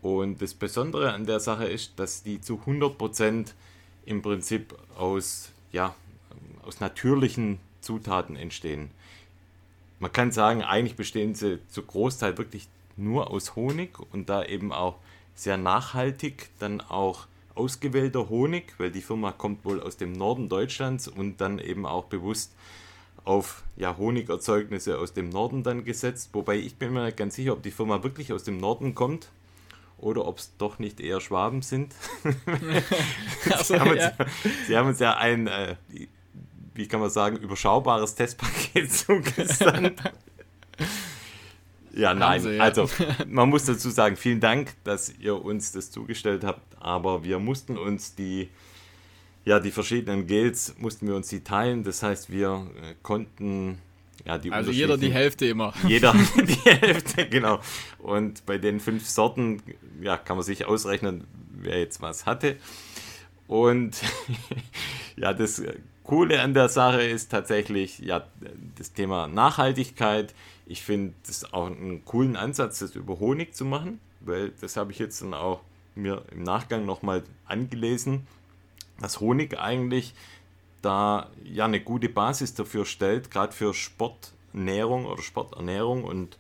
Und das Besondere an der Sache ist, dass die zu 100% im Prinzip aus, ja, aus natürlichen Zutaten entstehen. Man kann sagen, eigentlich bestehen sie zu Großteil wirklich nur aus Honig und da eben auch sehr nachhaltig, dann auch ausgewählter Honig, weil die Firma kommt wohl aus dem Norden Deutschlands und dann eben auch bewusst auf ja, Honigerzeugnisse aus dem Norden dann gesetzt. Wobei ich bin mir nicht ganz sicher, ob die Firma wirklich aus dem Norden kommt oder ob es doch nicht eher Schwaben sind. also, sie, haben ja. uns, sie, haben uns, ja ein, äh, wie kann man sagen, überschaubares Testpaket zugesandt. ja, nein, sie, ja. also man muss dazu sagen, vielen Dank, dass ihr uns das zugestellt habt, aber wir mussten uns die ja, die verschiedenen Gels mussten wir uns die teilen. Das heißt, wir äh, konnten ja, die Also jeder die Hälfte immer. Jeder die Hälfte, genau. Und bei den fünf Sorten, ja, kann man sich ausrechnen, wer jetzt was hatte. Und ja, das Coole an der Sache ist tatsächlich ja, das Thema Nachhaltigkeit. Ich finde es auch einen coolen Ansatz, das über Honig zu machen, weil das habe ich jetzt dann auch mir im Nachgang nochmal angelesen dass Honig eigentlich da ja eine gute Basis dafür stellt, gerade für Sportnährung oder Sporternährung und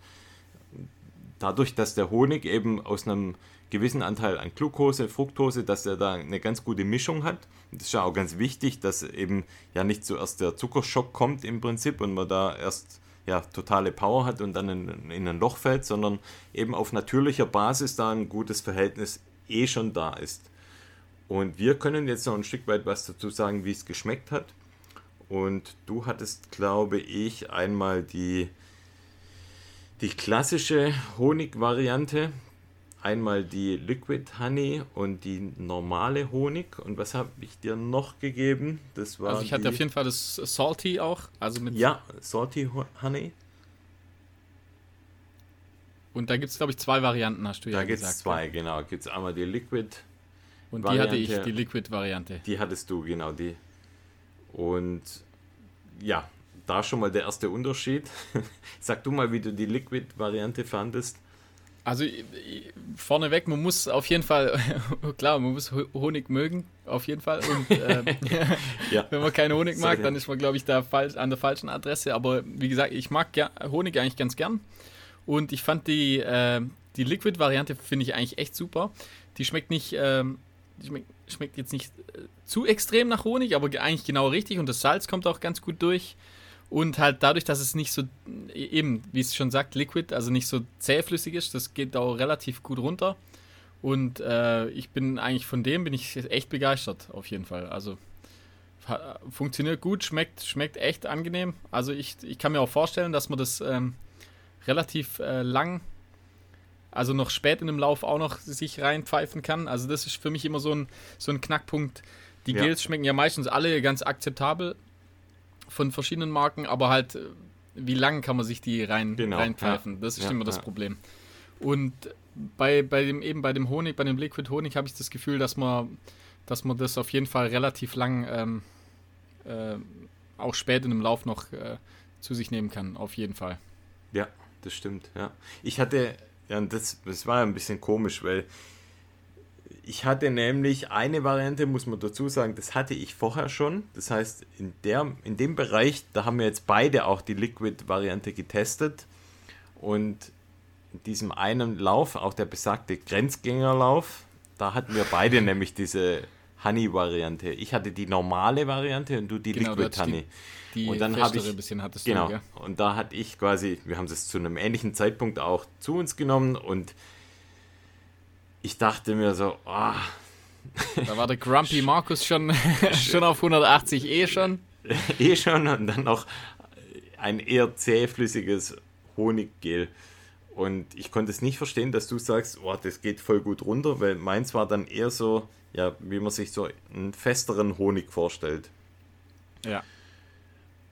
dadurch, dass der Honig eben aus einem gewissen Anteil an Glucose, Fructose, dass er da eine ganz gute Mischung hat. Das ist ja auch ganz wichtig, dass eben ja nicht zuerst der Zuckerschock kommt im Prinzip und man da erst ja totale Power hat und dann in, in ein Loch fällt, sondern eben auf natürlicher Basis da ein gutes Verhältnis eh schon da ist. Und wir können jetzt noch ein Stück weit was dazu sagen, wie es geschmeckt hat. Und du hattest, glaube ich, einmal die, die klassische Honig-Variante, einmal die Liquid Honey und die normale Honig. Und was habe ich dir noch gegeben? Das war also ich hatte auf jeden Fall das Salty auch, also mit ja Salty Honey. Und da gibt es glaube ich zwei Varianten, hast du da ja gesagt. Da gibt es zwei, genau. Gibt es einmal die Liquid und Variante, die hatte ich, die Liquid-Variante. Die hattest du, genau die. Und ja, da schon mal der erste Unterschied. Sag du mal, wie du die Liquid-Variante fandest. Also vorneweg, man muss auf jeden Fall, klar, man muss Honig mögen, auf jeden Fall. Und äh, ja. wenn man keinen Honig mag, dann ist man, glaube ich, da falsch, an der falschen Adresse. Aber wie gesagt, ich mag Honig eigentlich ganz gern. Und ich fand die, äh, die Liquid-Variante, finde ich eigentlich echt super. Die schmeckt nicht ähm, schmeckt, schmeckt jetzt nicht äh, zu extrem nach Honig, aber eigentlich genau richtig und das Salz kommt auch ganz gut durch. Und halt dadurch, dass es nicht so, äh, eben, wie es schon sagt, liquid, also nicht so zähflüssig ist, das geht auch relativ gut runter. Und äh, ich bin eigentlich von dem bin ich echt begeistert, auf jeden Fall. Also funktioniert gut, schmeckt, schmeckt echt angenehm. Also ich, ich kann mir auch vorstellen, dass man das ähm, relativ äh, lang, also noch spät in dem Lauf auch noch sich reinpfeifen kann. Also das ist für mich immer so ein, so ein Knackpunkt. Die ja. Gels schmecken ja meistens alle ganz akzeptabel von verschiedenen Marken, aber halt, äh, wie lang kann man sich die rein, genau. reinpfeifen? Ja. Das ist ja, immer das Problem. Und bei, bei dem eben bei dem Honig, bei dem Liquid Honig habe ich das Gefühl, dass man, dass man das auf jeden Fall relativ lang ähm, äh, auch spät in dem Lauf noch äh, zu sich nehmen kann, auf jeden Fall. Ja, das stimmt, ja. Ich hatte, ja, das, das war ein bisschen komisch, weil ich hatte nämlich eine Variante, muss man dazu sagen, das hatte ich vorher schon. Das heißt, in, der, in dem Bereich, da haben wir jetzt beide auch die Liquid-Variante getestet. Und in diesem einen Lauf, auch der besagte Grenzgängerlauf, da hatten wir beide nämlich diese Honey-Variante. Ich hatte die normale Variante und du die genau, Liquid Honey. Die, die und dann habe ich bisschen hattest genau. Du, ja. Und da hatte ich quasi, wir haben es zu einem ähnlichen Zeitpunkt auch zu uns genommen und ich dachte mir so, oh. Da war der Grumpy Markus schon, schon auf 180 eh schon. eh schon und dann noch ein eher zähflüssiges Honiggel. Und ich konnte es nicht verstehen, dass du sagst, oh, das geht voll gut runter, weil meins war dann eher so, ja, wie man sich so einen festeren Honig vorstellt. Ja.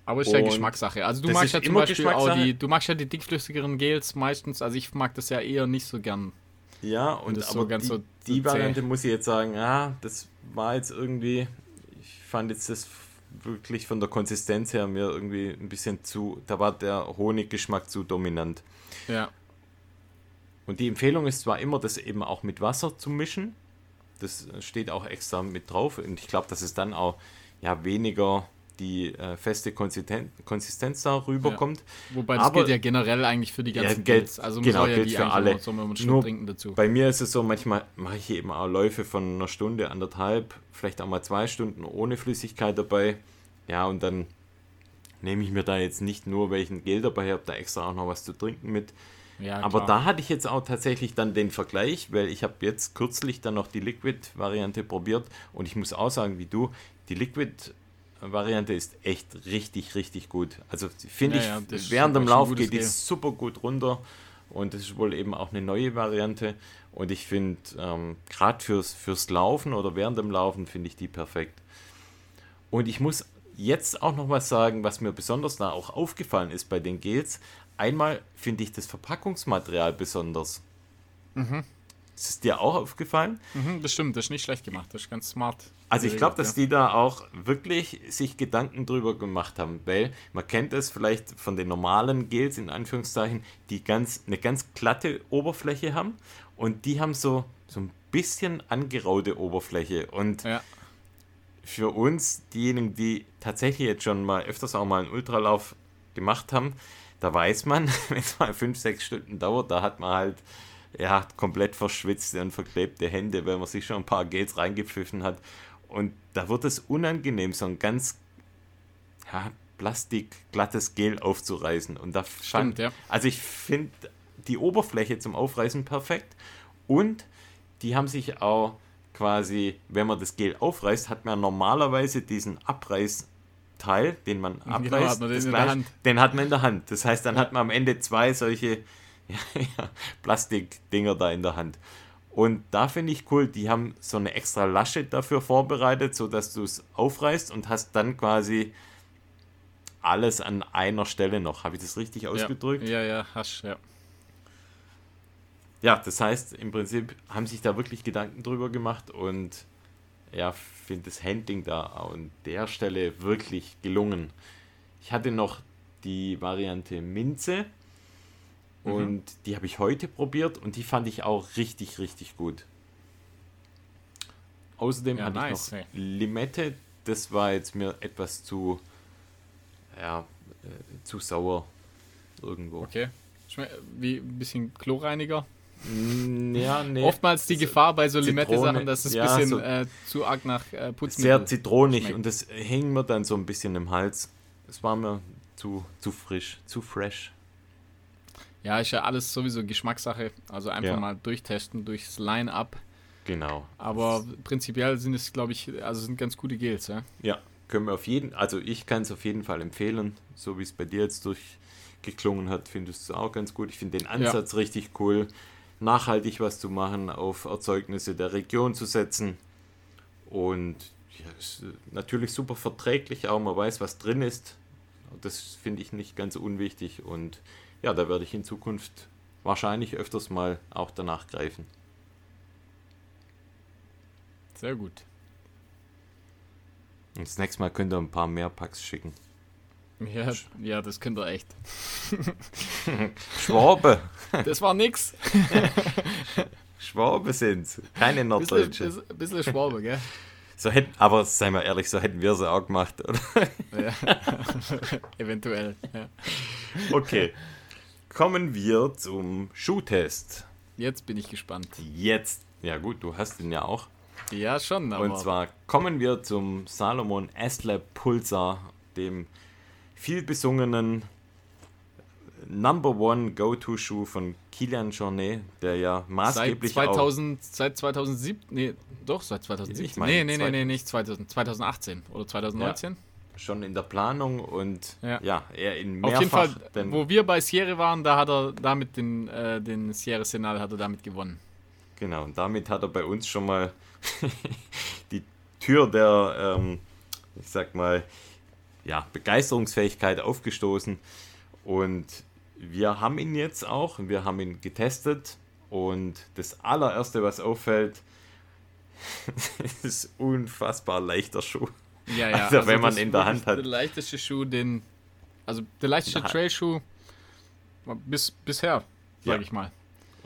Aber es ist ja Geschmackssache. Also du magst ja zum Beispiel auch die, du magst ja die dickflüssigeren Gels meistens, also ich mag das ja eher nicht so gern. Ja, und das aber so ganz die, so die Variante muss ich jetzt sagen, ja, das war jetzt irgendwie, ich fand jetzt das wirklich von der Konsistenz her mir irgendwie ein bisschen zu, da war der Honiggeschmack zu dominant. Ja. Und die Empfehlung ist zwar immer, das eben auch mit Wasser zu mischen. Das steht auch extra mit drauf. Und ich glaube, dass es dann auch ja, weniger die äh, feste Konsistenz, Konsistenz da rüberkommt. Ja. Wobei das Aber, gilt ja generell eigentlich für die ganzen ja, gilt, Also genau, ja gilt für alle. So Nur trinken dazu. Bei mir ist es so, manchmal mache ich eben auch Läufe von einer Stunde, anderthalb, vielleicht auch mal zwei Stunden ohne Flüssigkeit dabei. Ja, und dann nehme ich mir da jetzt nicht nur welchen Gel dabei, habe da extra auch noch was zu trinken mit. Ja, Aber da hatte ich jetzt auch tatsächlich dann den Vergleich, weil ich habe jetzt kürzlich dann noch die Liquid-Variante probiert und ich muss auch sagen, wie du, die Liquid-Variante ist echt richtig, richtig gut. Also finde ja, ich, ja, während dem Lauf geht die super gut runter und das ist wohl eben auch eine neue Variante und ich finde, ähm, gerade fürs, fürs Laufen oder während dem Laufen finde ich die perfekt. Und ich muss jetzt auch noch was sagen, was mir besonders da auch aufgefallen ist bei den Gels. Einmal finde ich das Verpackungsmaterial besonders. Mhm. Ist es dir auch aufgefallen? Mhm, das stimmt, das ist nicht schlecht gemacht, das ist ganz smart. Also ich glaube, dass die da auch wirklich sich Gedanken drüber gemacht haben, weil man kennt es vielleicht von den normalen Gels in Anführungszeichen, die ganz eine ganz glatte Oberfläche haben und die haben so so ein bisschen angeraute Oberfläche und ja. für uns diejenigen, die tatsächlich jetzt schon mal öfters auch mal einen Ultralauf gemacht haben, da weiß man, wenn es mal fünf, sechs Stunden dauert, da hat man halt ja, komplett verschwitzte und verklebte Hände, weil man sich schon ein paar Gates reingepfiffen hat. Und da wird es unangenehm, so ein ganz ja, plastikglattes Gel aufzureißen. Und da Stimmt, fand, ja. Also ich finde die Oberfläche zum Aufreißen perfekt. Und die haben sich auch quasi, wenn man das Gel aufreißt, hat man normalerweise diesen Abreiß Teil, den man abreißt, genau, den, gleich, den, hat man in der Hand. Das heißt, dann ja. hat man am Ende zwei solche ja, ja, Plastikdinger da in der Hand. Und da finde ich cool, die haben so eine extra Lasche dafür vorbereitet, sodass du es aufreißt und hast dann quasi alles an einer Stelle noch. Habe ich das richtig ausgedrückt? Ja, ja, hast ja. Ja, das heißt, im Prinzip haben sich da wirklich Gedanken drüber gemacht und ja, finde das Handling da an der Stelle wirklich gelungen. Ich hatte noch die Variante Minze. Und mhm. die habe ich heute probiert und die fand ich auch richtig, richtig gut. Außerdem ja, hatte nice, ich noch hey. Limette, das war jetzt mir etwas zu, ja, äh, zu sauer irgendwo. Okay. Wie ein bisschen Chlorreiniger? Mm, ja, nee. Oftmals die Gefahr bei so Limette-Sachen, dass es ein ja, bisschen so äh, zu arg nach äh, Putzmittel Sehr zitronig schmeckt. und das hing mir dann so ein bisschen im Hals. Es war mir zu, zu frisch, zu fresh. Ja, ist ja alles sowieso Geschmackssache. Also einfach Ja. mal durchtesten durchs Line-Up. Genau. Aber prinzipiell sind es, glaube ich, also sind ganz gute Gels, ja. Ja, können wir auf jeden also ich kann es auf jeden Fall empfehlen, so wie es bei dir jetzt durchgeklungen hat, findest du es auch ganz gut. Ich finde den Ansatz richtig cool, nachhaltig was zu machen, auf Erzeugnisse der Region zu setzen und ja, natürlich super verträglich, auch man weiß, was drin ist. Das finde ich nicht ganz unwichtig und ja, da werde ich in Zukunft wahrscheinlich öfters mal auch danach greifen. Sehr gut. Und das nächste Mal könnt ihr ein paar mehr Packs schicken. Ja, ja, das könnt ihr echt. Schwabe! Das war nix. Schwabe sind's, keine Norddeutsche. bisschen, bisschen Schwabe, gell? So hätten, aber seien wir ehrlich, so hätten wir sie auch gemacht, oder? Ja. Eventuell, ja. Okay. Kommen wir zum Schuhtest. Jetzt bin ich gespannt. Jetzt. Ja gut, du hast ihn ja auch. Ja, schon, aber. Und zwar kommen wir zum Salomon S-Lab Pulsar, dem viel besungenen Number One Go-To-Schuh von Kilian Jornet, der ja seit maßgeblich auch 2000, seit 2007, nee, doch, seit 2017. Ich meine, nee, nee, nee, nee, nicht 2000, 2018 oder 2019. schon in der Planung und ja, Ja. er in Auf mehrfach jeden Fall, wo wir bei Sierra waren, da hat er damit den, äh, den Sierra Senal hat er damit gewonnen. Genau, und damit hat er bei uns schon mal die Tür der, ähm, ich sag mal, ja, Begeisterungsfähigkeit aufgestoßen. Und wir haben ihn jetzt auch, wir haben ihn getestet. Und das allererste, was auffällt, ist unfassbar leichter Schuh. Ja, ja. Also, wenn man in der Hand hat. Der leichteste Schuh, den. Also der leichteste Trailschuh bis, bisher, sag Ja. ich mal.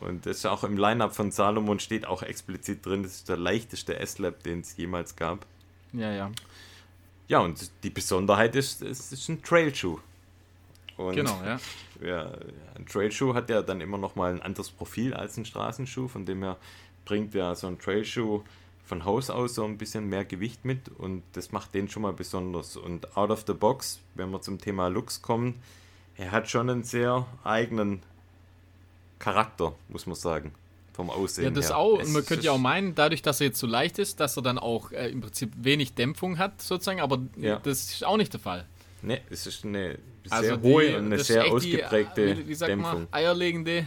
Und das ist auch im Line-Up von Salomon steht auch explizit drin, das ist der leichteste S-Lab, den es jemals gab. Ja, ja. Ja, und die Besonderheit ist, es ist ein Trailschuh. Und Genau, ja. ja, ein Trailschuh hat ja dann immer noch mal ein anderes Profil als ein Straßenschuh, von dem her bringt ja so ein Trailschuh von Haus aus so ein bisschen mehr Gewicht mit und das macht den schon mal besonders. Und out of the box, wenn wir zum Thema Looks kommen, er hat schon einen sehr eigenen Charakter, muss man sagen, vom Aussehen Ja, das her. auch. Und man könnte ja auch meinen, dadurch, dass er jetzt so leicht ist, dass er dann auch äh, im Prinzip wenig Dämpfung hat, sozusagen, aber Ja. das ist auch nicht der Fall. Ne, es ist eine sehr Also die- hohe und eine sehr ausgeprägte die, wie, wie sagt Dämpfung. man, eierlegende.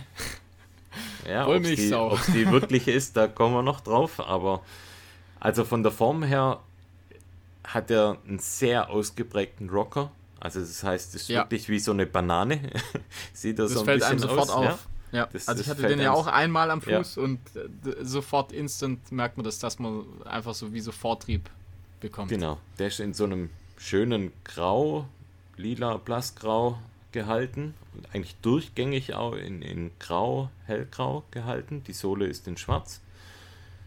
Ja, ob die, die wirklich ist, da kommen wir noch drauf. Aber also von der Form her hat er einen sehr ausgeprägten Rocker. Also das heißt, es ist Ja. wirklich wie so eine Banane. Sieht er Das so ein fällt bisschen einem sofort aus. auf. Ja, Das- also das ich hatte den ja auch einmal am Ja. Fuß und äh, sofort instant merkt man das, dass man einfach so wie so Vortrieb bekommt. Ja, genau. Der ist in so einem schönen Grau, lila, blassgrau gehalten. Und eigentlich durchgängig auch in, in Grau, hellgrau gehalten. Die Sohle ist in schwarz.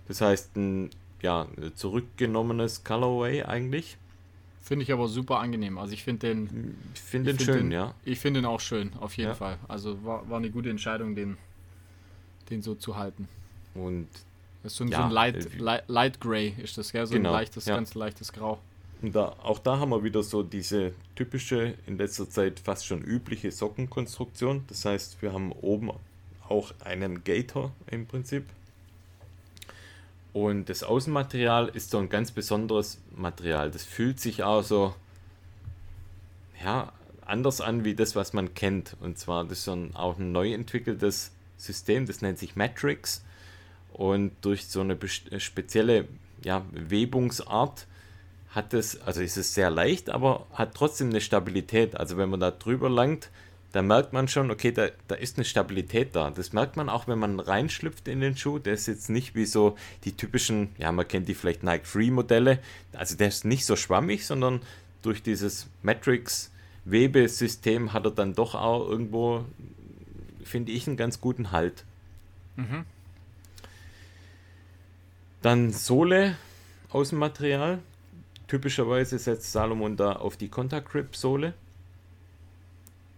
Das heißt, ein ja, zurückgenommenes Colorway eigentlich. Finde ich aber super angenehm. Also ich finde den, Ich finde den find schön, den, ja. Ich finde den auch schön, auf jeden Ja. Fall. Also war, war eine gute Entscheidung, den, den so zu halten. Und Das ist so ein, Ja, so ein Light, äh, Light, Light Gray ist das, gell? So Genau, ein leichtes, ja. ganz leichtes Grau. Und da, auch da haben wir wieder so diese typische, in letzter Zeit fast schon übliche Sockenkonstruktion. Das heißt, wir haben oben auch einen Gator im Prinzip. Und das Außenmaterial ist so ein ganz besonderes Material. Das fühlt sich auch so, ja, anders an wie das, was man kennt. Und zwar, das ist so ein, auch ein neu entwickeltes System, das nennt sich Matrix. Und durch so eine best- spezielle ja, Webungsart hat es, also ist es sehr leicht, aber hat trotzdem eine Stabilität. Also wenn man da drüber langt, da merkt man schon, okay, da, da ist eine Stabilität da. Das merkt man auch, wenn man reinschlüpft in den Schuh. Der ist jetzt nicht wie so die typischen, ja, man kennt die vielleicht Nike Free Modelle. Also der ist nicht so schwammig, sondern durch dieses Matrix Webesystem hat er dann doch auch irgendwo, finde ich, einen ganz guten Halt. Mhm. Dann Sohle, Außenmaterial. Typischerweise setzt Salomon da auf die Contact Grip Sohle.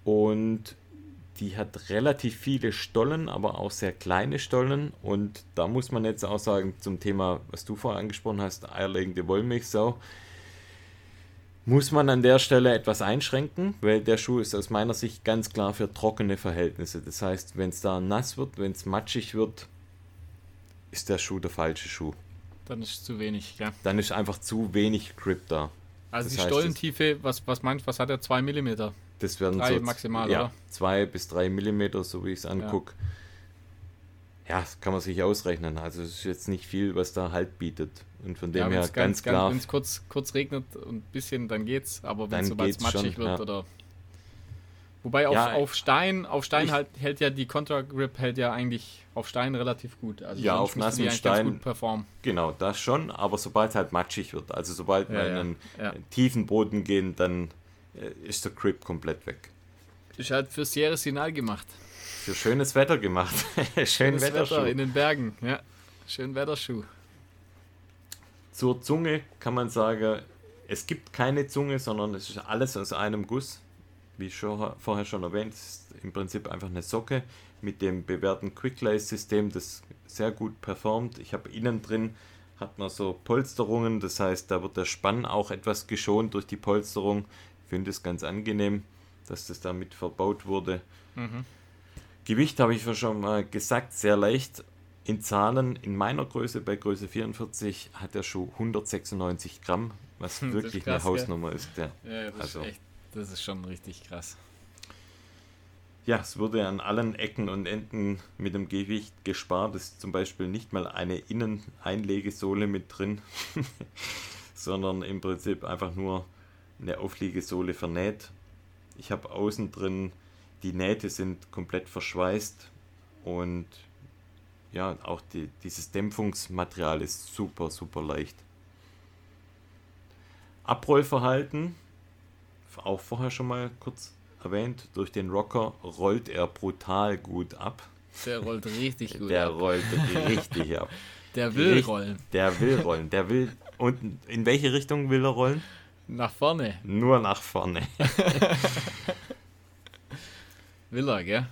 Und die hat relativ viele Stollen, aber auch sehr kleine Stollen. Und da muss man jetzt auch sagen, zum Thema, was du vorher angesprochen hast, eierlegende Wollmilchsau. muss man an der Stelle etwas einschränken, weil der Schuh ist aus meiner Sicht ganz klar für trockene Verhältnisse. Das heißt, wenn es da nass wird, wenn es matschig wird, ist der Schuh der falsche Schuh. Dann ist zu wenig, ja. Dann ist einfach zu wenig Grip da. Also Das die heißt, Stollentiefe, was, was meinst was hat er? 2 mm? Das werden Drei so maximal, ja, oder? zwei bis drei Millimeter, so wie ich es angucke. Ja. das kann man sich ausrechnen. Also es ist jetzt nicht viel, was da Halt bietet. Und von dem Ja, her wenn's ganz, klar. Wenn es kurz, kurz regnet und ein bisschen, dann geht's. Aber wenn es sobald matschig schon, wird ja. oder. Wobei auf, Ja, auf Stein, auf Stein ich- halt hält ja die Contra Grip hält ja eigentlich auf Stein relativ gut. Also Ja, auf ganz Stein. gut performen. Genau, das schon, aber sobald es halt matschig wird, also sobald Ja, wir in ja, einen ja. tiefen Boden gehen, dann ist der Grip komplett weg. Ist halt für Sierra Sinal gemacht. Für schönes Wetter gemacht. Schön Schönes Wetterschuh. Wetter in den Bergen. Ja, schön Wetterschuh. Zur Zunge kann man sagen, es gibt keine Zunge, sondern es ist alles aus einem Guss. Wie schon, vorher schon erwähnt, es ist im Prinzip einfach eine Socke mit dem bewährten Quick-Lace-System, das sehr gut performt. Ich habe innen drin hat man so Polsterungen, das heißt, da wird der Spann auch etwas geschont durch die Polsterung. Ich finde es ganz angenehm, dass das damit verbaut wurde. Gewicht habe ich ja schon mal gesagt, sehr leicht. In Zahlen, in meiner Größe, bei Größe 44, hat der Schuh 196 Gramm, was wirklich krass, eine? Hausnummer ist. Ja. Ja, das Also- ist echt, das ist schon richtig krass. ja, es wurde an allen Ecken und Enden mit dem Gewicht gespart. Es ist zum Beispiel nicht mal eine Inneneinlegesohle mit drin, sondern im Prinzip einfach nur eine Aufliegesohle vernäht. Ich habe außen drin, die Nähte sind komplett verschweißt und ja, auch die, dieses Dämpfungsmaterial ist super, super leicht. Abrollverhalten, auch vorher schon mal kurz erwähnt, durch den Rocker rollt er brutal gut ab. Der rollt richtig gut. Der ab. rollt richtig ab. Der will Richtig- rollen. Der will rollen. Der will. Und in welche Richtung will er rollen? Nach vorne Nur nach vorne. will er, gell?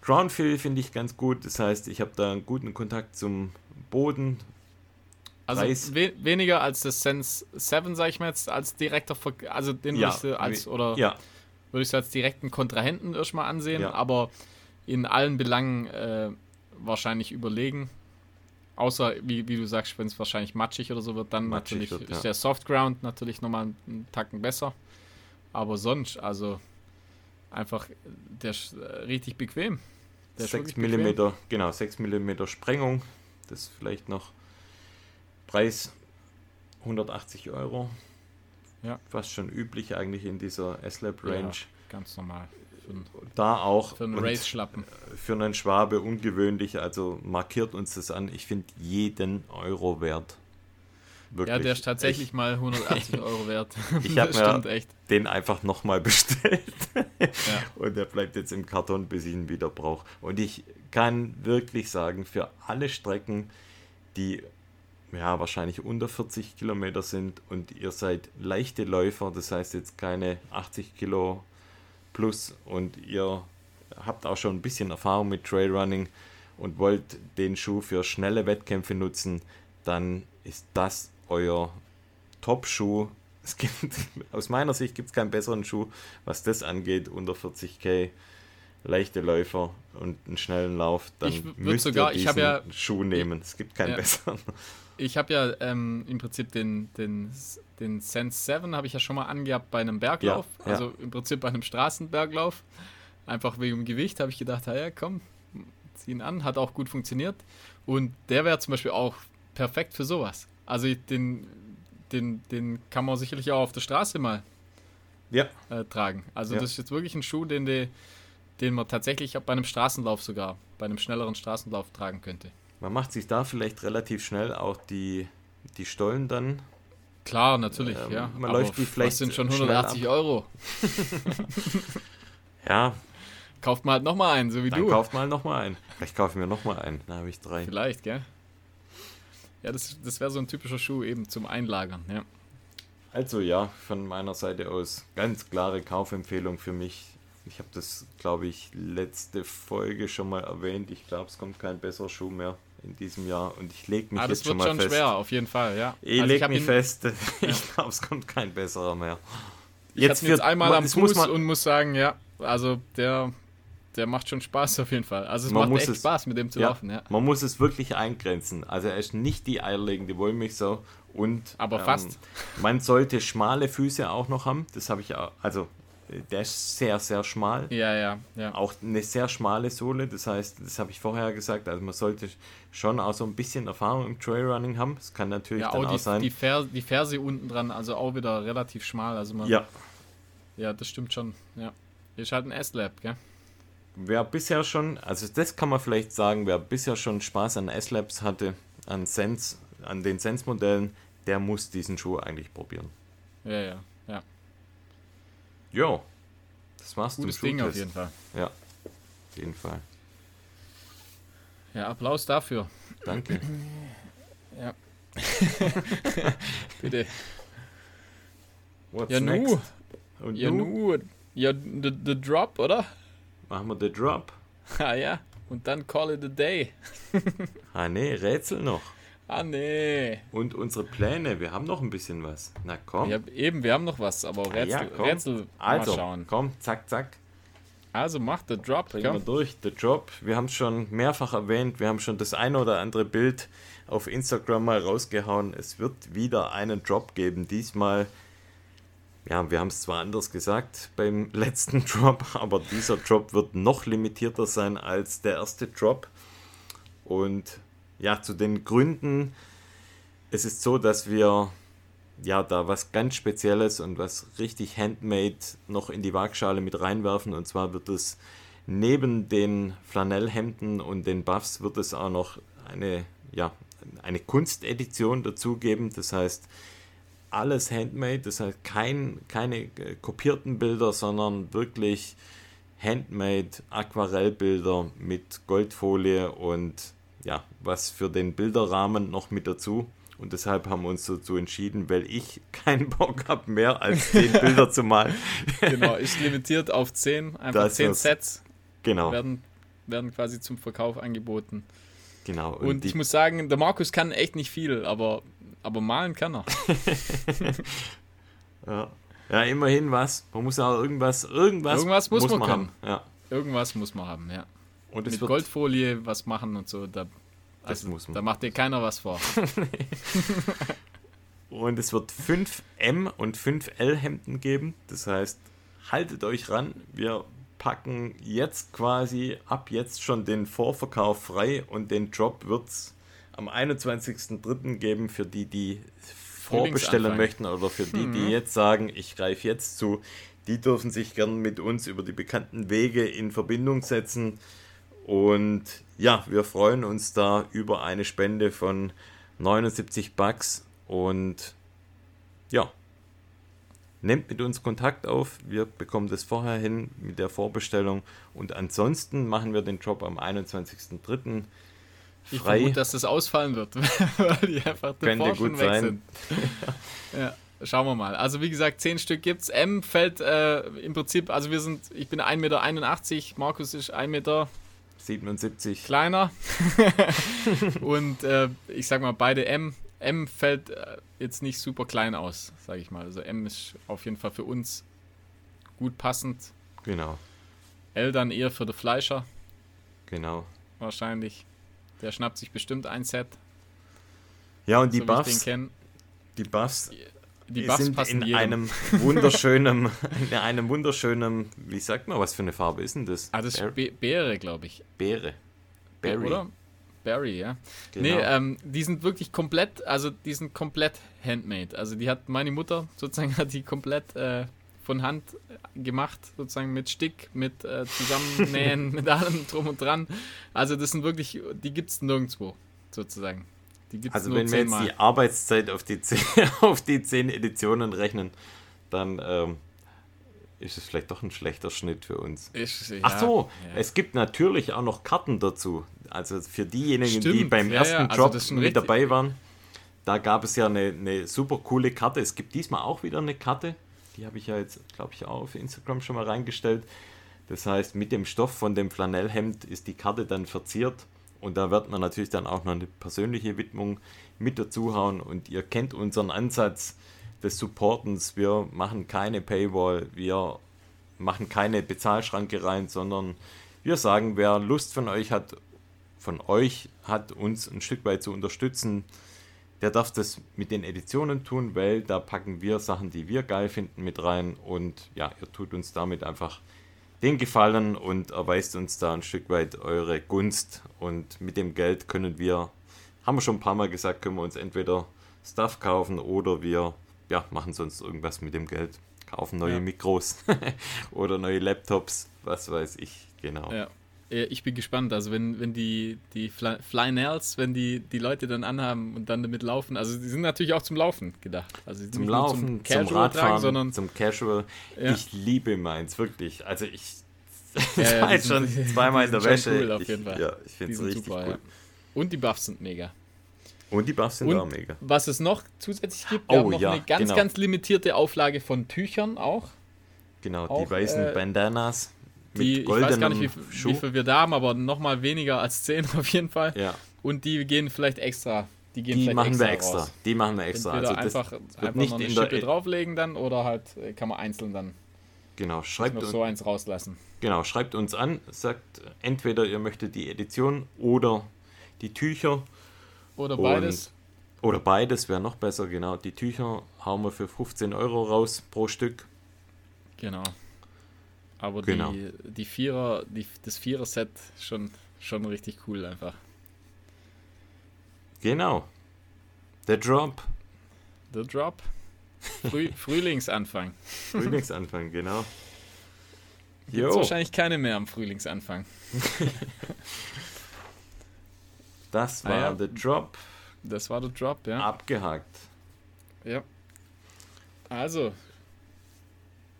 Ground Feel finde ich ganz gut. Das heißt, ich habe da einen guten Kontakt zum Boden. Also we weniger als das Sense 7, sag ich mal jetzt, als direkter Ver Also den Ja, würdest du als, oder Ja, würde ich so als direkten Kontrahenten erstmal ansehen, Ja. aber in allen Belangen äh, wahrscheinlich überlegen. Außer, wie, wie du sagst, wenn es wahrscheinlich matschig oder so wird, dann Matschig natürlich wird, ist ja. der Soft Ground natürlich nochmal einen Tacken besser. Aber sonst, also einfach, der ist äh, richtig bequem. Der ist 6 wirklich bequem. mm, genau, 6 mm Sprengung. Das ist vielleicht noch Preis 180 Euro. Ja. Fast schon üblich eigentlich in dieser S-Lab Range. Ja, ganz normal. Einen- Da auch für einen Race-Schlappen. für einen Schwabe ungewöhnlich, also markiert uns das an. Ich finde jeden Euro wert. Wirklich. Ja, der ist tatsächlich mal 180 Euro wert. Ich hab das mir- echt. Ich den einfach nochmal bestellt. Ja. Und der bleibt jetzt im Karton, bis ich ihn wieder brauche. Und ich kann wirklich sagen, für alle Strecken, die ja wahrscheinlich unter 40 Kilometer sind und ihr seid leichte Läufer, das heißt jetzt keine 80 Kilo plus und ihr habt auch schon ein bisschen Erfahrung mit Trailrunning und wollt den Schuh für schnelle Wettkämpfe nutzen, dann ist das euer Top-Schuh. Es gibt, aus meiner Sicht gibt es keinen besseren Schuh, was das angeht, unter 40k, leichte Läufer und einen schnellen Lauf. Dann Ich müsst sogar- ihr diesen ja- Schuh nehmen. Es gibt keinen Ja. besseren. Ich habe ja ähm, im Prinzip den, den, den Sense 7 habe ich ja schon mal angehabt bei einem Berglauf. Ja, ja. Also im Prinzip bei einem Straßenberglauf. Einfach wegen dem Gewicht habe ich gedacht, ja komm, zieh ihn an. Hat auch gut funktioniert. Und der wäre zum Beispiel auch perfekt für sowas. Also den, den, den kann man sicherlich auch auf der Straße mal Ja, äh, tragen. Also das ist jetzt wirklich ein Schuh, den, die, den man tatsächlich auch bei einem Straßenlauf sogar, bei einem schnelleren Straßenlauf tragen könnte. man macht sich da vielleicht relativ schnell auch die, die Stollen dann. Klar, natürlich, Ähm, ja. man läuft die vielleicht sind schon schnell 180 ab. Euro. Ja, Kauft mal halt nochmal einen, so wie dann du. kauft mal nochmal einen. Vielleicht kaufe ich mir nochmal einen. Da habe ich drei. Vielleicht, gell? Ja, das, das wäre so ein typischer Schuh eben zum Einlagern, ja. Also ja, von meiner Seite aus ganz klare Kaufempfehlung für mich. Ich habe das, glaube ich, letzte Folge schon mal erwähnt. Ich glaube, es kommt kein besserer Schuh mehr. In diesem Jahr und ich lege mich ah, jetzt schon mal fest. Das wird schon schwer, auf jeden Fall, ja. Ich also lege mich fest, ich glaube, es kommt kein besserer mehr. Ich jetzt, jetzt einmal am Fuß muss und muss sagen, ja, also der, der macht schon Spaß auf jeden Fall. Also es macht echt es, Spaß, mit dem zu ja, laufen, ja. Man muss es wirklich eingrenzen. Also er ist nicht die eierlegende Wollmilchsau und aber fast. Ähm, man sollte schmale Füße auch noch haben. Das habe ich auch, also der ist sehr, sehr schmal. Ja, ja, ja. Auch eine sehr schmale Sohle. Das heißt, das habe ich vorher gesagt, also man sollte schon auch so ein bisschen Erfahrung im Trailrunning haben. Das kann natürlich ja, dann auch, die, sein. Die, Fer die Ferse unten dran, also auch wieder relativ schmal. Also man, ja. Ja, das stimmt schon. Ja. Ist halt ein S-Lab, gell? Wer bisher schon, also das kann man vielleicht sagen, wer bisher schon Spaß an S-Labs hatte, an Sense, an den Sense-Modellen, der muss diesen Schuh eigentlich probieren. Ja, ja, ja. Jo, das war's Gutes Ding auf jeden Fall. Ja, auf jeden Fall. Ja, Applaus dafür. Danke. ja. Bitte. What's ja, next? nu. Und ja, nu. Ja, the, the Drop, oder? Machen wir the Drop. ah ja, und dann Call it a Day. ah nee, Rätsel noch. Ah, nee. Und unsere Pläne, wir haben noch ein bisschen was. Na komm. Ja, eben, wir haben noch was, aber Rätsel, ja, komm. Rätsel also, mal schauen. komm, zack, zack. Also mach the Drop. Bringen wir durch, the Drop. Wir haben es schon mehrfach erwähnt, wir haben schon das eine oder andere Bild auf Instagram mal rausgehauen. Es wird wieder einen Drop geben. Diesmal, ja, wir haben es zwar anders gesagt beim letzten Drop, aber dieser Drop wird noch limitierter sein als der erste Drop. Und ja, zu den Gründen. Es ist so, dass wir ja da was ganz Spezielles und was richtig handmade noch in die Waagschale mit reinwerfen. Und zwar wird es neben den Flanellhemden und den Buffs wird es auch noch eine, ja, eine Kunstedition dazugeben. Das heißt, alles handmade, das heißt kein, keine kopierten Bilder, sondern wirklich handmade Aquarellbilder mit Goldfolie und ja, was für den Bilderrahmen noch mit dazu. Und deshalb haben wir uns dazu entschieden, weil ich keinen Bock habe, mehr als 10 Bilder zu malen. Genau, ist limitiert auf 10, einfach das 10 Sets. Genau. Werden, werden quasi zum Verkauf angeboten. Genau. Und, und ich muss sagen, der Markus kann echt nicht viel, aber, aber malen kann er. ja. ja, immerhin was. Man muss auch irgendwas, irgendwas, irgendwas muss, muss man, man haben. Ja. Irgendwas muss man haben, ja. Und mit Goldfolie was machen und so, da, also, da macht dir keiner was vor. und es wird 5 M und 5 L Hemden geben. Das heißt, haltet euch ran. Wir packen jetzt quasi ab jetzt schon den Vorverkauf frei und den Drop wird es am 21.03. geben für die, die vorbestellen möchten oder für die, die mhm. jetzt sagen, ich greife jetzt zu. Die dürfen sich gern mit uns über die bekannten Wege in Verbindung setzen. Und ja, wir freuen uns da über eine Spende von 79 Bucks und ja, nehmt mit uns Kontakt auf. Wir bekommen das vorher hin mit der Vorbestellung und ansonsten machen wir den Job am 21.03. frei. Ich vermute, dass das ausfallen wird, weil die einfach davor schon weg sein. sind. ja. Schauen wir mal. Also wie gesagt, 10 Stück gibt's. M fällt äh, im Prinzip, also wir sind, ich bin 1,81 Meter, Markus ist 1 Meter 77. Kleiner. und äh, ich sag mal, beide M. M fällt äh, jetzt nicht super klein aus, sage ich mal. Also M ist auf jeden Fall für uns gut passend. Genau. L dann eher für den Fleischer. Genau. Wahrscheinlich. Der schnappt sich bestimmt ein Set. Ja, und die so Buffs. Die Buffs die Buffs sind passen in jedem. einem wunderschönen, in einem wunderschönen, wie sagt man, was für eine Farbe ist denn das? Ah, das ist Be Beere, glaube ich. Beere. Berry. Oder? Berry, ja. Genau. Nee, ähm, die sind wirklich komplett, also die sind komplett handmade. Also die hat meine Mutter sozusagen hat die komplett äh, von Hand gemacht, sozusagen mit Stick, mit äh, Zusammennähen, mit allem drum und dran. Also das sind wirklich, die gibt es nirgendwo, sozusagen also wenn wir jetzt die Arbeitszeit auf die, 10, auf die 10 Editionen rechnen, dann ähm, ist es vielleicht doch ein schlechter Schnitt für uns. Ist, ja, Ach so, ja. es gibt natürlich auch noch Karten dazu. Also für diejenigen, Stimmt, die beim ja, ersten Job also mit dabei waren, da gab es ja eine, eine super coole Karte. Es gibt diesmal auch wieder eine Karte. Die habe ich ja jetzt, glaube ich, auch auf Instagram schon mal reingestellt. Das heißt, mit dem Stoff von dem Flanellhemd ist die Karte dann verziert Und da wird man natürlich dann auch noch eine persönliche Widmung mit dazu hauen. Und ihr kennt unseren Ansatz des Supportens. Wir machen keine Paywall, wir machen keine Bezahlschranke rein, sondern wir sagen, wer Lust von euch hat, von euch hat, uns ein Stück weit zu unterstützen, der darf das mit den Editionen tun, weil da packen wir Sachen, die wir geil finden, mit rein. Und ja, ihr tut uns damit einfach den Gefallen und erweist uns da ein Stück weit eure Gunst. Und mit dem Geld können wir, haben wir schon ein paar Mal gesagt, können wir uns entweder Stuff kaufen oder wir ja, machen sonst irgendwas mit dem Geld. Kaufen neue ja. Mikros oder neue Laptops, was weiß ich, genau. Ja. Ich bin gespannt, also wenn, wenn die, die Flynels, wenn die, die Leute dann anhaben und dann damit laufen, also die sind natürlich auch zum Laufen gedacht. Also zum Laufen, zum, zum Radfahren, tragen, sondern zum Casual. Ja. Ich liebe meins, wirklich. Also ich ja, ja, war jetzt schon zweimal in der Wäsche. Cool, auf jeden ich, Fall. Ja, ich finde es richtig super, cool. Und die Buffs sind mega. Und die Buffs sind und auch mega. Was es noch zusätzlich gibt, wir oh, haben noch eine ganz, genau. ganz limitierte Auflage von Tüchern auch. Genau, auch, die weißen äh, Bandanas die, Ich weiß gar nicht, wie, wie, viel wir da haben, aber nochmal weniger als 10 auf jeden Fall. Ja. Und die gehen vielleicht extra. Die, gehen die vielleicht machen extra wir extra. Raus. Die machen wir extra. Entweder also einfach, einfach nicht noch eine Schippe e- drauflegen dann oder halt äh, kann man einzeln dann genau, schreibt noch so eins rauslassen. Genau, schreibt uns an, sagt entweder ihr möchtet die Edition oder die Tücher. Oder beides. Oder beides wäre noch besser, genau. Die Tücher hauen wir für 15 Euro raus pro Stück. Genau. Aber genau. die, die Vierer, die, das Vierer-Set schon, schon richtig cool einfach. Genau. Der Drop. Der Drop. Früh, Frühlingsanfang. Frühlingsanfang, genau. Gibt wahrscheinlich keine mehr am Frühlingsanfang. das war ah, ja. der Drop. Das war der Drop, ja. Abgehakt. Ja. Also.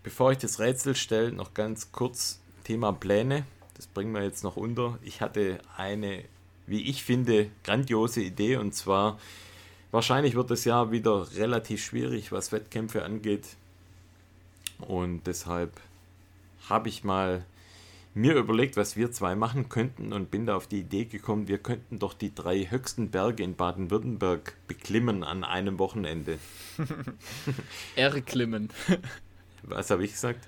Bevor ich das Rätsel stelle, noch ganz kurz Thema Pläne. Das bringen wir jetzt noch unter. Ich hatte eine, wie ich finde, grandiose Idee und zwar, wahrscheinlich wird das Jahr wieder relativ schwierig, was Wettkämpfe angeht. Und deshalb habe ich mal mir überlegt, was wir zwei machen könnten und bin da auf die Idee gekommen, wir könnten doch die drei höchsten Berge in Baden-Württemberg beklimmen an einem Wochenende. Erklimmen. Was habe ich gesagt?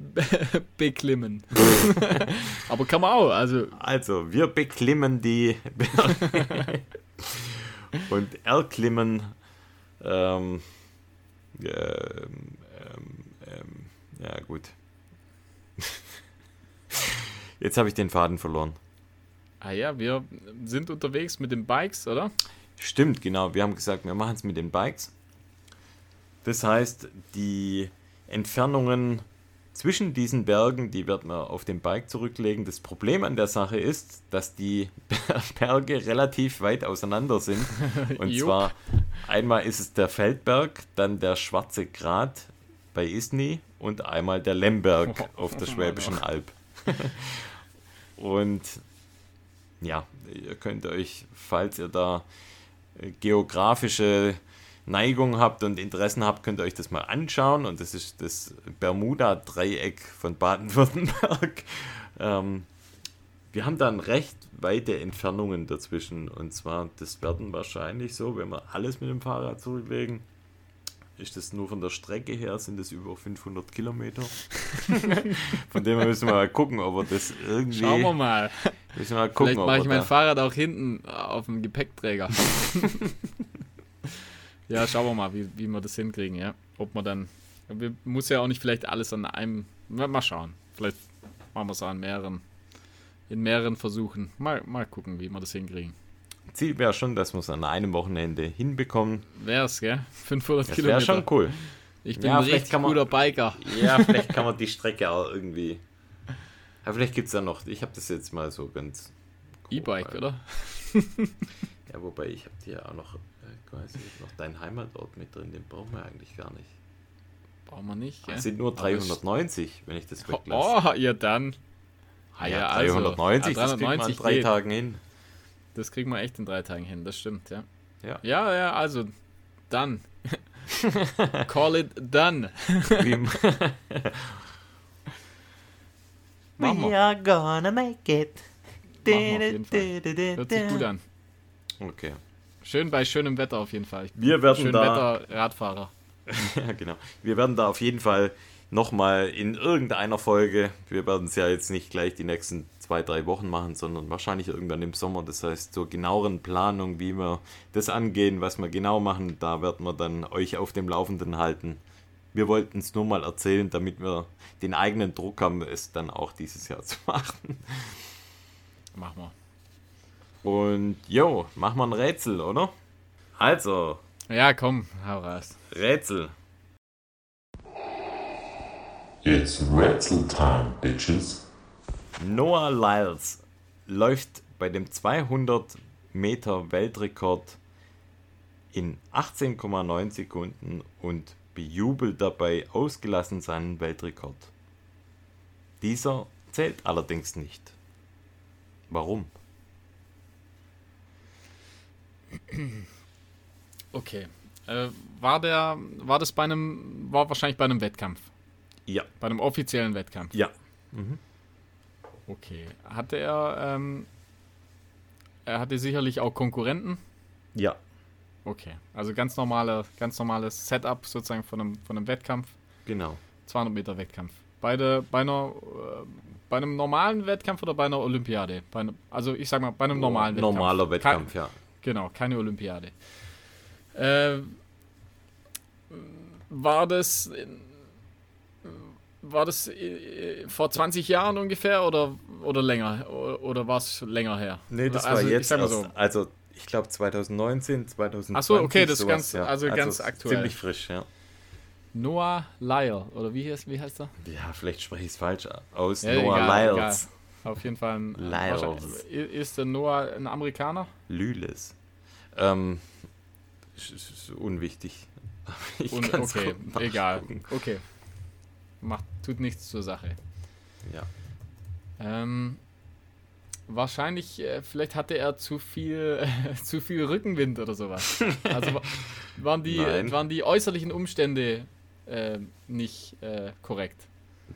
beklimmen. Aber kann man auch, also. Also, wir beklimmen die Berge und erklimmen ähm, ähm, ähm, ähm ja gut. Jetzt habe ich den Faden verloren. Ah ja, wir sind unterwegs mit den Bikes, oder? Stimmt, genau. Wir haben gesagt, wir machen es mit den Bikes. Das heißt, die Entfernungen zwischen diesen Bergen, die wird man auf dem Bike zurücklegen. Das Problem an der Sache ist, dass die Berge relativ weit auseinander sind. Und zwar einmal ist es der Feldberg, dann der Schwarze Grat bei Isny und einmal der Lemberg auf der Schwäbischen Alb. Und ja, ihr könnt euch, falls ihr da äh, geografische Neigung habt und Interessen habt, könnt ihr euch das mal anschauen. Und das ist das Bermuda-Dreieck von Baden-Württemberg. Ähm, wir haben dann recht weite Entfernungen dazwischen. Und zwar, das werden wahrscheinlich so, wenn wir alles mit dem Fahrrad zurücklegen, ist das nur von der Strecke her, sind das über 500 Kilometer. von dem her müssen wir mal gucken, ob wir das irgendwie. Schauen wir mal. Müssen wir mal gucken, Vielleicht mache ich mein Fahrrad auch hinten auf dem Gepäckträger. ja, schauen wir mal, wie, wie wir das hinkriegen, ja. Ob man dann. Wir muss ja auch nicht vielleicht alles an einem. Mal schauen. Vielleicht machen wir es an mehreren. In mehreren Versuchen. Mal, mal gucken, wie wir das hinkriegen. Ziel wäre schon, dass wir es an einem Wochenende hinbekommen. Wäre es, gell? 500 das Kilometer. Wäre schon cool. Ich bin ja, ein richtig man, guter Biker. Ja, vielleicht kann man die Strecke auch irgendwie. Ja, vielleicht gibt es ja noch. Ich habe das jetzt mal so ganz. E-Bike, oder? ja, wobei ich habe dir ja auch noch, weiß ich, noch deinen Heimatort mit drin. Den brauchen wir eigentlich gar nicht. Brauchen wir nicht, gell? Das sind nur 390, wenn ich das weglasse. Oh, ja dann. Ah, ja, ja 390, also, 390 das kriegt man in drei geht. Tagen hin. Das kriegen wir echt in drei Tagen hin, das stimmt, ja. Ja, ja, ja also dann. Call it done. We are gonna make it. wir auf jeden Fall. Hört sich gut an. Okay. Schön bei schönem Wetter auf jeden Fall. Wir werden schön da, Wetter Radfahrer. ja, genau. Wir werden da auf jeden Fall nochmal in irgendeiner Folge, wir werden es ja jetzt nicht gleich die nächsten zwei, drei Wochen machen, sondern wahrscheinlich irgendwann im Sommer. Das heißt, zur genaueren Planung, wie wir das angehen, was wir genau machen, da werden wir dann euch auf dem Laufenden halten. Wir wollten es nur mal erzählen, damit wir den eigenen Druck haben, es dann auch dieses Jahr zu machen. Mach mal. Und jo, machen wir ein Rätsel, oder? Also, Ja, komm, hau raus. Rätsel. It's Rätsel time, bitches. Noah Lyles läuft bei dem 200 Meter Weltrekord in 18,9 Sekunden und bejubelt dabei ausgelassen seinen Weltrekord. Dieser zählt allerdings nicht. Warum? Okay. Äh, war der, war das bei einem, war wahrscheinlich bei einem Wettkampf. Ja. Bei einem offiziellen Wettkampf. Ja. Okay. Hatte er, ähm, er hatte sicherlich auch Konkurrenten. Ja. Okay. Also ganz normale, ganz normales Setup sozusagen von einem, von einem Wettkampf. Genau. 200 Meter Wettkampf. Beide bei einer, äh, bei einem normalen Wettkampf oder bei einer Olympiade? Bei einem, also ich sag mal, bei einem normalen Wettkampf. Normaler Wettkampf, ja. Genau, keine Olympiade. Äh, war das war das vor 20 Jahren ungefähr oder, oder länger? Oder, war es länger her? Nee, das Also, war ich jetzt erst, so. also ich glaube 2019, 2020. Ach so, okay, das ist ganz- also ganz aktuell. Ziemlich frisch, ja. Noah Lyle, oder wie heißt, wie heißt er? Ja, vielleicht spreche ich es falsch aus. Ja, Noah egal, Lyles. Auf jeden Fall ein. Lyles. Ist der Noah ein Amerikaner? Lyles. Ähm, unwichtig. Ich Und, okay, egal. Okay. Macht, tut nichts zur Sache. Ja. Ähm, wahrscheinlich, äh, vielleicht hatte er zu viel, zu viel Rückenwind oder sowas. Also wa- waren die, Nein. waren die äußerlichen Umstände äh, nicht äh, korrekt.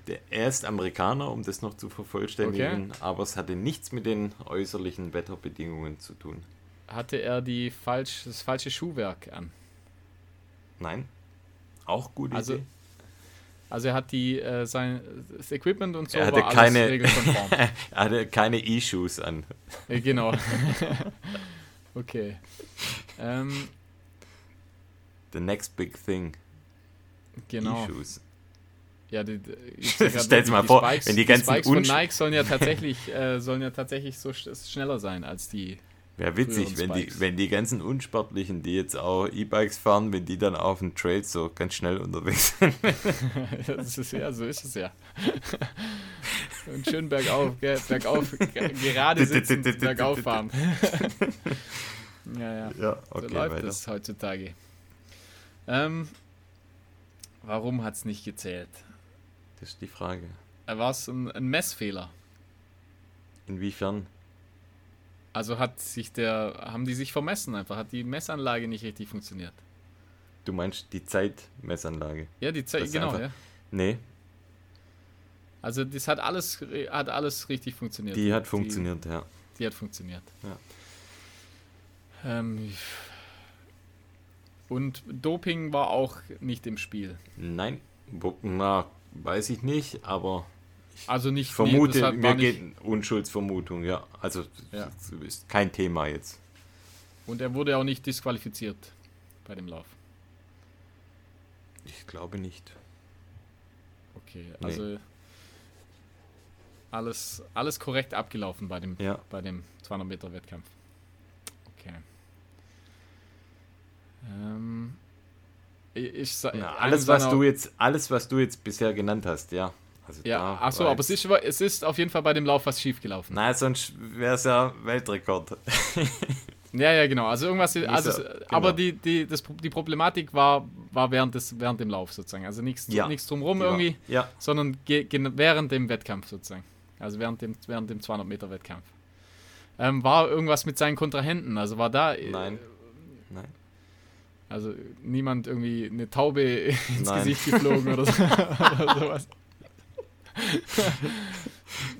Der, er ist Amerikaner, um das noch zu vervollständigen, aber es hatte nichts mit den äußerlichen Wetterbedingungen zu tun. Hatte er die falsch, das falsche Schuhwerk an? Nein? Auch gute Also, Idee. also er hat die, äh, sein, das Equipment und so Er hatte war keine- regelkonform. Er hatte keine E-Shoes an. Äh, genau. okay. Ähm, The next big thing. genau. E-Shoes. Ja, die, die, Stell's wirklich, mal die vor, Spikes, wenn die ganzen Spikes von Nike sollen ja tatsächlich, äh, sollen ja tatsächlich so sch schneller sein als die. Wäre witzig, wenn die, wenn die ganzen Unsportlichen, die jetzt auch E-Bikes fahren, wenn die dann auf dem Trail so ganz schnell unterwegs sind. das ist ja, so ist es ja. Und schön bergauf, bergauf, ge gerade sitzen, bergauf fahren. ja, ja. Ja, So okay, läuft weiter. es heutzutage. Ähm, warum hat es nicht gezählt? Ist die Frage. War es ein, ein Messfehler? Inwiefern? Also hat sich der, haben die sich vermessen einfach, hat die Messanlage nicht richtig funktioniert. Du meinst die Zeitmessanlage? Ja, die Zeit, Das genau, einfach- ja. Nee, Also das hat alles, hat alles richtig funktioniert. die hat funktioniert, ja. Die, die hat funktioniert. Ja. Ähm, und Doping war auch nicht im Spiel. Nein, na, weiß ich nicht, aber Also nicht. ich vermute, nee, mir war nicht, geht Unschuldsvermutung, ja. Also, Ja. ist kein Thema jetzt. Und er wurde auch nicht disqualifiziert bei dem Lauf. Ich glaube nicht. Okay, Nee. also alles, alles korrekt abgelaufen bei dem, Ja. bei dem 200 Meter Wettkampf. Okay. Ähm, ich, ich sa- Na, alles, was du jetzt, alles, was du jetzt bisher genannt hast, ja. Also Ja, da ach so, war aber es ist, es ist auf jeden Fall bei dem Lauf was schief gelaufen. Nein, sonst wäre es ja Weltrekord. Ja, ja, genau. Also irgendwas, also, so, es- genau. aber die, die, das, die Problematik war, war während, des, während dem Lauf sozusagen. Also nichts Ja. nichts drumherum irgendwie, Ja, sondern während dem Wettkampf sozusagen. Also während dem, während dem 200 Meter Wettkampf. Ähm, war irgendwas mit seinen Kontrahenten? Also war da, äh, nein. Also niemand irgendwie eine Taube ins Nein. Gesicht geflogen oder, so, oder sowas.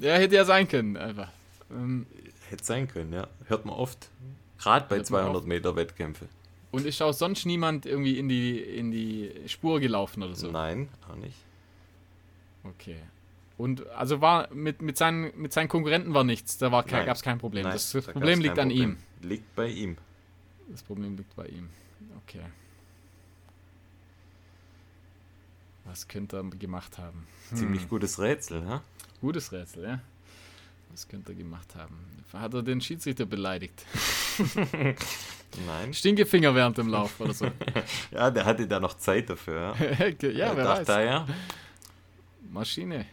ja, hätte ja sein können, einfach. Ähm, Hätte sein können, ja. Hört man oft. Gerade bei Hört man 200 oft. Meter Wettkämpfe. Und ist auch sonst niemand irgendwie in die, in die Spur gelaufen oder so? Nein, auch nicht. Okay. Und also war mit, mit, seinen, mit seinen Konkurrenten war nichts, da gab es kein Problem. Nein, das da das Problem liegt an Problem. ihm. Liegt bei ihm. Das Problem liegt bei ihm. Okay. Was könnte er gemacht haben? Hm. Ziemlich gutes Rätsel, ja? Gutes Rätsel, ja? Was könnte er gemacht haben? Hat er den Schiedsrichter beleidigt? Nein. Stinkefinger während dem Lauf oder so. Ja, der hatte da noch Zeit dafür. Ja, ja, Er wer dachte, weiß. ja. Maschine.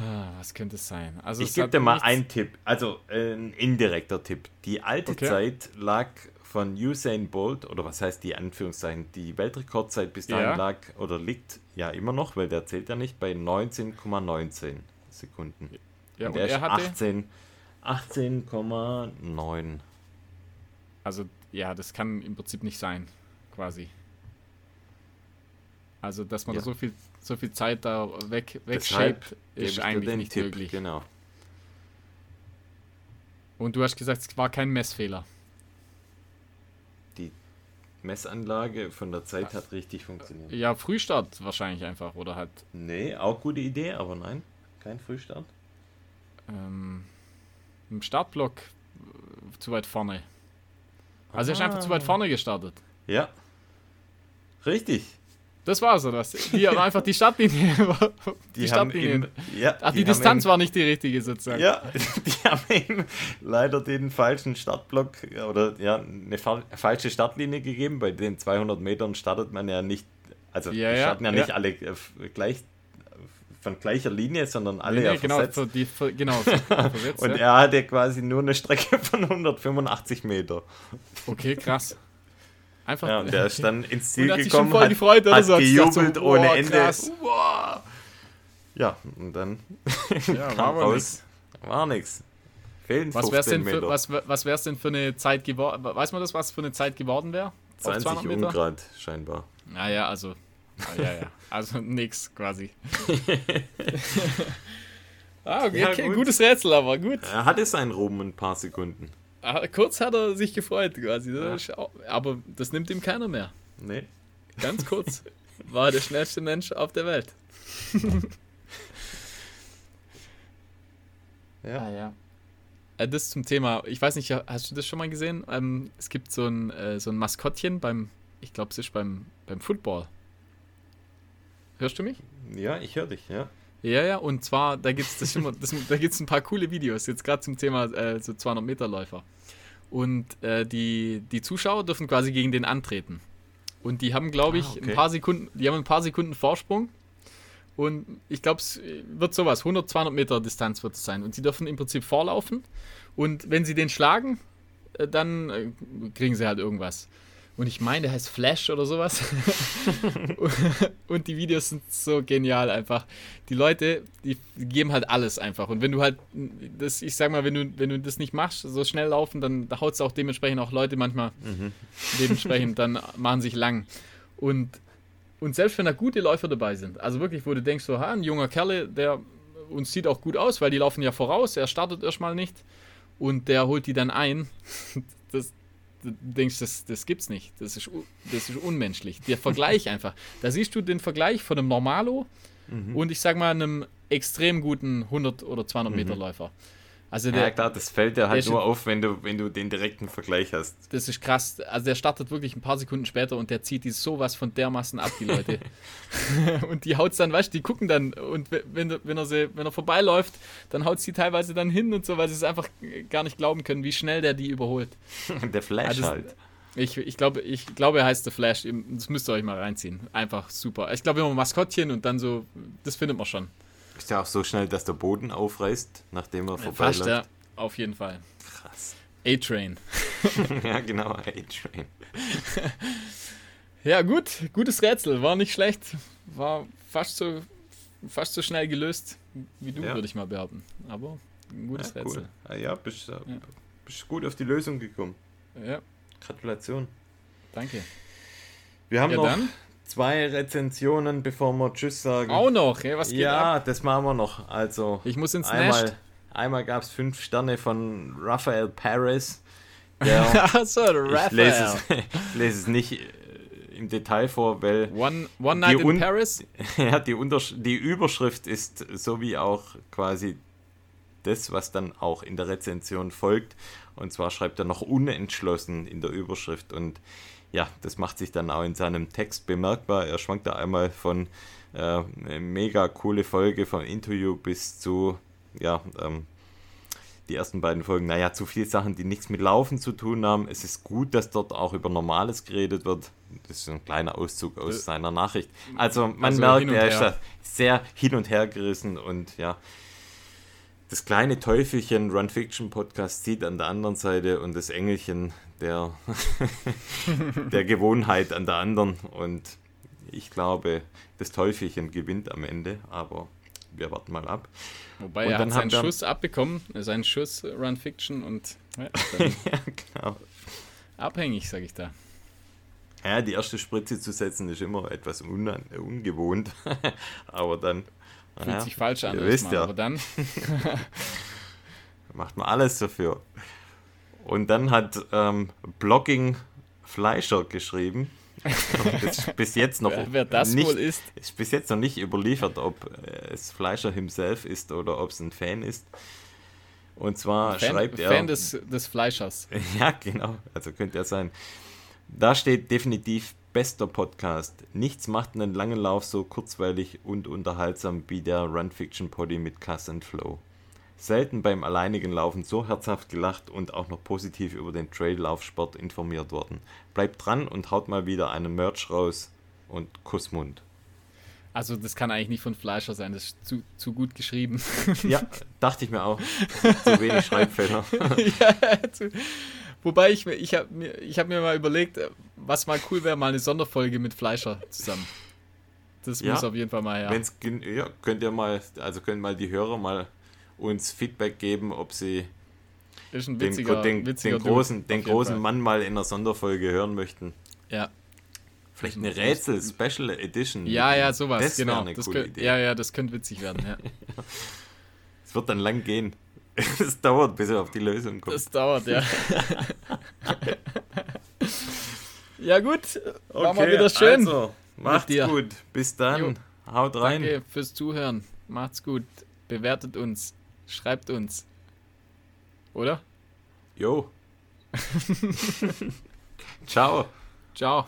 Ah, Was könnte es sein? Also Ich es gebe dir mal nichts- einen Tipp, also äh, ein indirekter Tipp. Die alte Okay. Zeit lag von Usain Bolt, oder was heißt die Anführungszeichen, die Weltrekordzeit bis dahin Ja. lag oder liegt ja immer noch, weil der zählt ja nicht, bei 19,19 Sekunden. Ja, und der er ist hatte, 18 18,9. also ja, das kann im Prinzip nicht sein, quasi. Also, dass man Ja. da so viel, so viel Zeit da weg, ich ist eigentlich nicht Tipp, möglich. Genau. Und du hast gesagt, es war kein Messfehler. Messanlage von der Zeit hat richtig funktioniert. Ja, Frühstart wahrscheinlich einfach, oder halt Nee, auch gute Idee, aber nein, kein Frühstart. ähm, im Startblock äh, zu weit vorne. Also er ist einfach zu Ah. weit vorne gestartet. Ja. Richtig. Das war's, oder was? Die haben einfach die Startlinie. Die, Die, haben Startlinie. ihm, ja, Ach, die, haben Distanz ihm, war nicht die richtige sozusagen. Ja, die haben ihm leider den falschen Startblock oder ja, eine fa falsche Startlinie gegeben. Bei den 200 Metern startet man ja nicht, also Ja, die starten ja, ja. nicht alle äh, gleich von gleicher Linie, sondern alle Nee, ja genau, versetzt. die, genau, ver- versetzt, Und ja. er hatte quasi nur eine Strecke von 185 Meter. Okay, krass. Einfach. Ja, und der ist dann ins Ziel Und hat sich schon gekommen, voll hat, gefreut, oder hat so, hat sich so, gejubelt boah, ohne Ende. krass. Wow. Ja, und dann ja, kam war raus, war nix. Fehlen Was wär's 15 denn für, Meter. was, was wär's denn für eine Zeit geworden? Weiß man das, was für eine Zeit geworden wäre? 20 Ungrad scheinbar. Naja, also. Ah, ja, ja. Also nix quasi. ah, okay, Ja, okay. gut. gutes Rätsel, aber gut. Er hatte seinen Ruhm in ein paar Sekunden. Ah, Kurz hat er sich gefreut quasi. Das Ja. auch, aber das nimmt ihm keiner mehr. Nee. Ganz kurz. War der schnellste Mensch auf der Welt. Ja. ja. Äh, das zum Thema, ich weiß nicht, hast du das schon mal gesehen? Ähm, es gibt so ein, äh, so ein Maskottchen beim, ich glaube, es ist beim, beim Football. Hörst du mich? Ja, ich höre dich, ja. Ja, ja, und zwar, da gibt es das immer, das, da gibt's ein paar coole Videos, jetzt gerade zum Thema äh, so 200 Meter Läufer. Und äh, die, die Zuschauer dürfen quasi gegen den antreten. Und die haben, glaube ich, Ah, okay. ein paar Sekunden, die haben ein paar Sekunden Vorsprung. Und ich glaube, es wird sowas, 100, 200 Meter Distanz wird es sein. Und sie dürfen im Prinzip vorlaufen. Und wenn sie den schlagen, äh, dann äh, kriegen sie halt irgendwas. Und ich meine, der heißt Flash oder sowas. und die Videos sind so genial einfach. Die Leute, die geben halt alles einfach. Und wenn du halt, das, ich sag mal, wenn du, wenn du das nicht machst, so schnell laufen, dann haut es auch dementsprechend auch Leute manchmal dementsprechend dann machen sich lang. Und, und selbst wenn da gute Läufer dabei sind, also wirklich, wo du denkst, so, ha, ein junger Kerle, der uns sieht auch gut aus, weil die laufen ja voraus, er startet erstmal nicht und der holt die dann ein. Das, du denkst, das, das gibt's nicht. Das ist, das ist unmenschlich. Der Vergleich einfach. Da siehst du den Vergleich von einem Normalo und ich sag mal einem extrem guten 100 oder 200 Meter Läufer. Also Ja, der, klar, das fällt der halt nur auf, wenn du, wenn du den direkten Vergleich hast. das ist krass. Also der startet wirklich ein paar Sekunden später und der zieht die sowas von dermaßen ab, die Leute. und die haut's dann, weißt du, die gucken dann und we- wenn, wenn, er, sie, wenn er vorbeiläuft, dann haut sie teilweise dann hin und so, weil sie es einfach gar nicht glauben können, wie schnell der die überholt. Der Flash Also, halt. Ich, ich, glaube, ich glaube, er heißt The Flash. Das müsst ihr euch mal reinziehen. Einfach super. Ich glaube, immer Maskottchen und dann so, das findet man schon. Ist ja auch so schnell, dass der Boden aufreißt, nachdem er Fast, vorbeiläuft. ja. Auf jeden Fall. Krass. A-Train. ja, genau, A-Train. Ja, gut. Gutes Rätsel. War nicht schlecht. War fast so, fast so schnell gelöst wie du, Ja. würde ich mal behaupten. Aber ein gutes Ja, Rätsel. cool. Ah, ja, bist, äh, bist gut auf die Lösung gekommen. Ja, Gratulation. danke. Wir haben Ja, noch dann. Zwei Rezensionen, bevor wir Tschüss sagen. Auch noch, ja, was geht ja, ab? das machen wir noch. Also Ich muss ins einmal, Nest. Einmal gab es fünf Sterne von Raphael Paris. Der, Achso, ich, lese es, ich lese es nicht äh, im Detail vor, weil One, one Night in un- Paris? ja, die, Untersch die Überschrift ist so wie auch quasi das, was dann auch in der Rezension folgt. Und zwar schreibt er noch unentschlossen in der Überschrift. Und ja, das macht sich dann auch in seinem Text bemerkbar. Er schwankt da einmal von äh, eine mega coole Folge vom Interview bis zu, ja, ähm, die ersten beiden Folgen, naja, zu viele Sachen, die nichts mit Laufen zu tun haben. Es ist gut, dass dort auch über Normales geredet wird. Das ist ein kleiner Auszug aus Äh, seiner Nachricht. Also man also merkt, er ist da sehr hin und her gerissen und ja, das kleine Teufelchen Run Fiction Podcast sieht an der anderen Seite und das Engelchen der, der Gewohnheit an der anderen. Und ich glaube, das Teufelchen gewinnt am Ende, aber wir warten mal ab. Wobei Und er dann hat seinen Schuss abbekommen, seinen Schuss äh, Run Fiction und ja, ja, genau. abhängig, sag ich da. Ja, die erste Spritze zu setzen ist immer etwas ungewohnt, aber dann Fühlt naja, sich falsch an, wisst erstmal, ja. aber dann macht man alles dafür. Und dann hat ähm, Blogging Fleischer geschrieben. Bis jetzt noch wer, wer das nicht, wohl ist, ist bis jetzt noch nicht überliefert, ob es Fleischer himself ist oder ob es ein Fan ist. Und zwar Fan, schreibt er. Fan des, des Fleischers. Ja, genau. Also könnte er sein. Da steht definitiv bester Podcast. Nichts macht einen langen Lauf so kurzweilig und unterhaltsam wie der Run Fiction Poddy mit Cuss and Flow. Selten beim alleinigen Laufen so herzhaft gelacht und auch noch positiv über den Traillaufsport informiert worden. Bleibt dran und haut mal wieder einen Merch raus und Kussmund. Also das kann eigentlich nicht von Fleischer sein, das ist zu, zu gut geschrieben. Ja, dachte ich mir auch. Zu wenig Schreibfehler. ja, zu, wobei ich, mir- ich habe mir, ich hab mir mal überlegt, was mal cool wäre, mal eine Sonderfolge mit Fleischer zusammen. Das Ja. muss auf jeden Fall mal. Wenn's, gen- ja, könnt ihr mal, also können mal die Hörer mal uns Feedback geben, ob sie Ist ein den, witziger, den, witziger den großen, den großen. Mann mal in einer Sonderfolge hören möchten. Ja. Vielleicht eine Rätsel-Special Edition. ja, ja, sowas, Das genau. eine Das coole könnt, Idee. ja, ja, das könnte witzig werden, ja. Es wird dann lang gehen. Es dauert, bis er auf die Lösung kommt. Das dauert, ja. ja gut, war mal wieder schön. Also, macht's dir. gut. Bis dann. Jo. Haut rein. Danke fürs Zuhören. Macht's gut. Bewertet uns. Schreibt uns. Oder? Jo. Ciao. Ciao.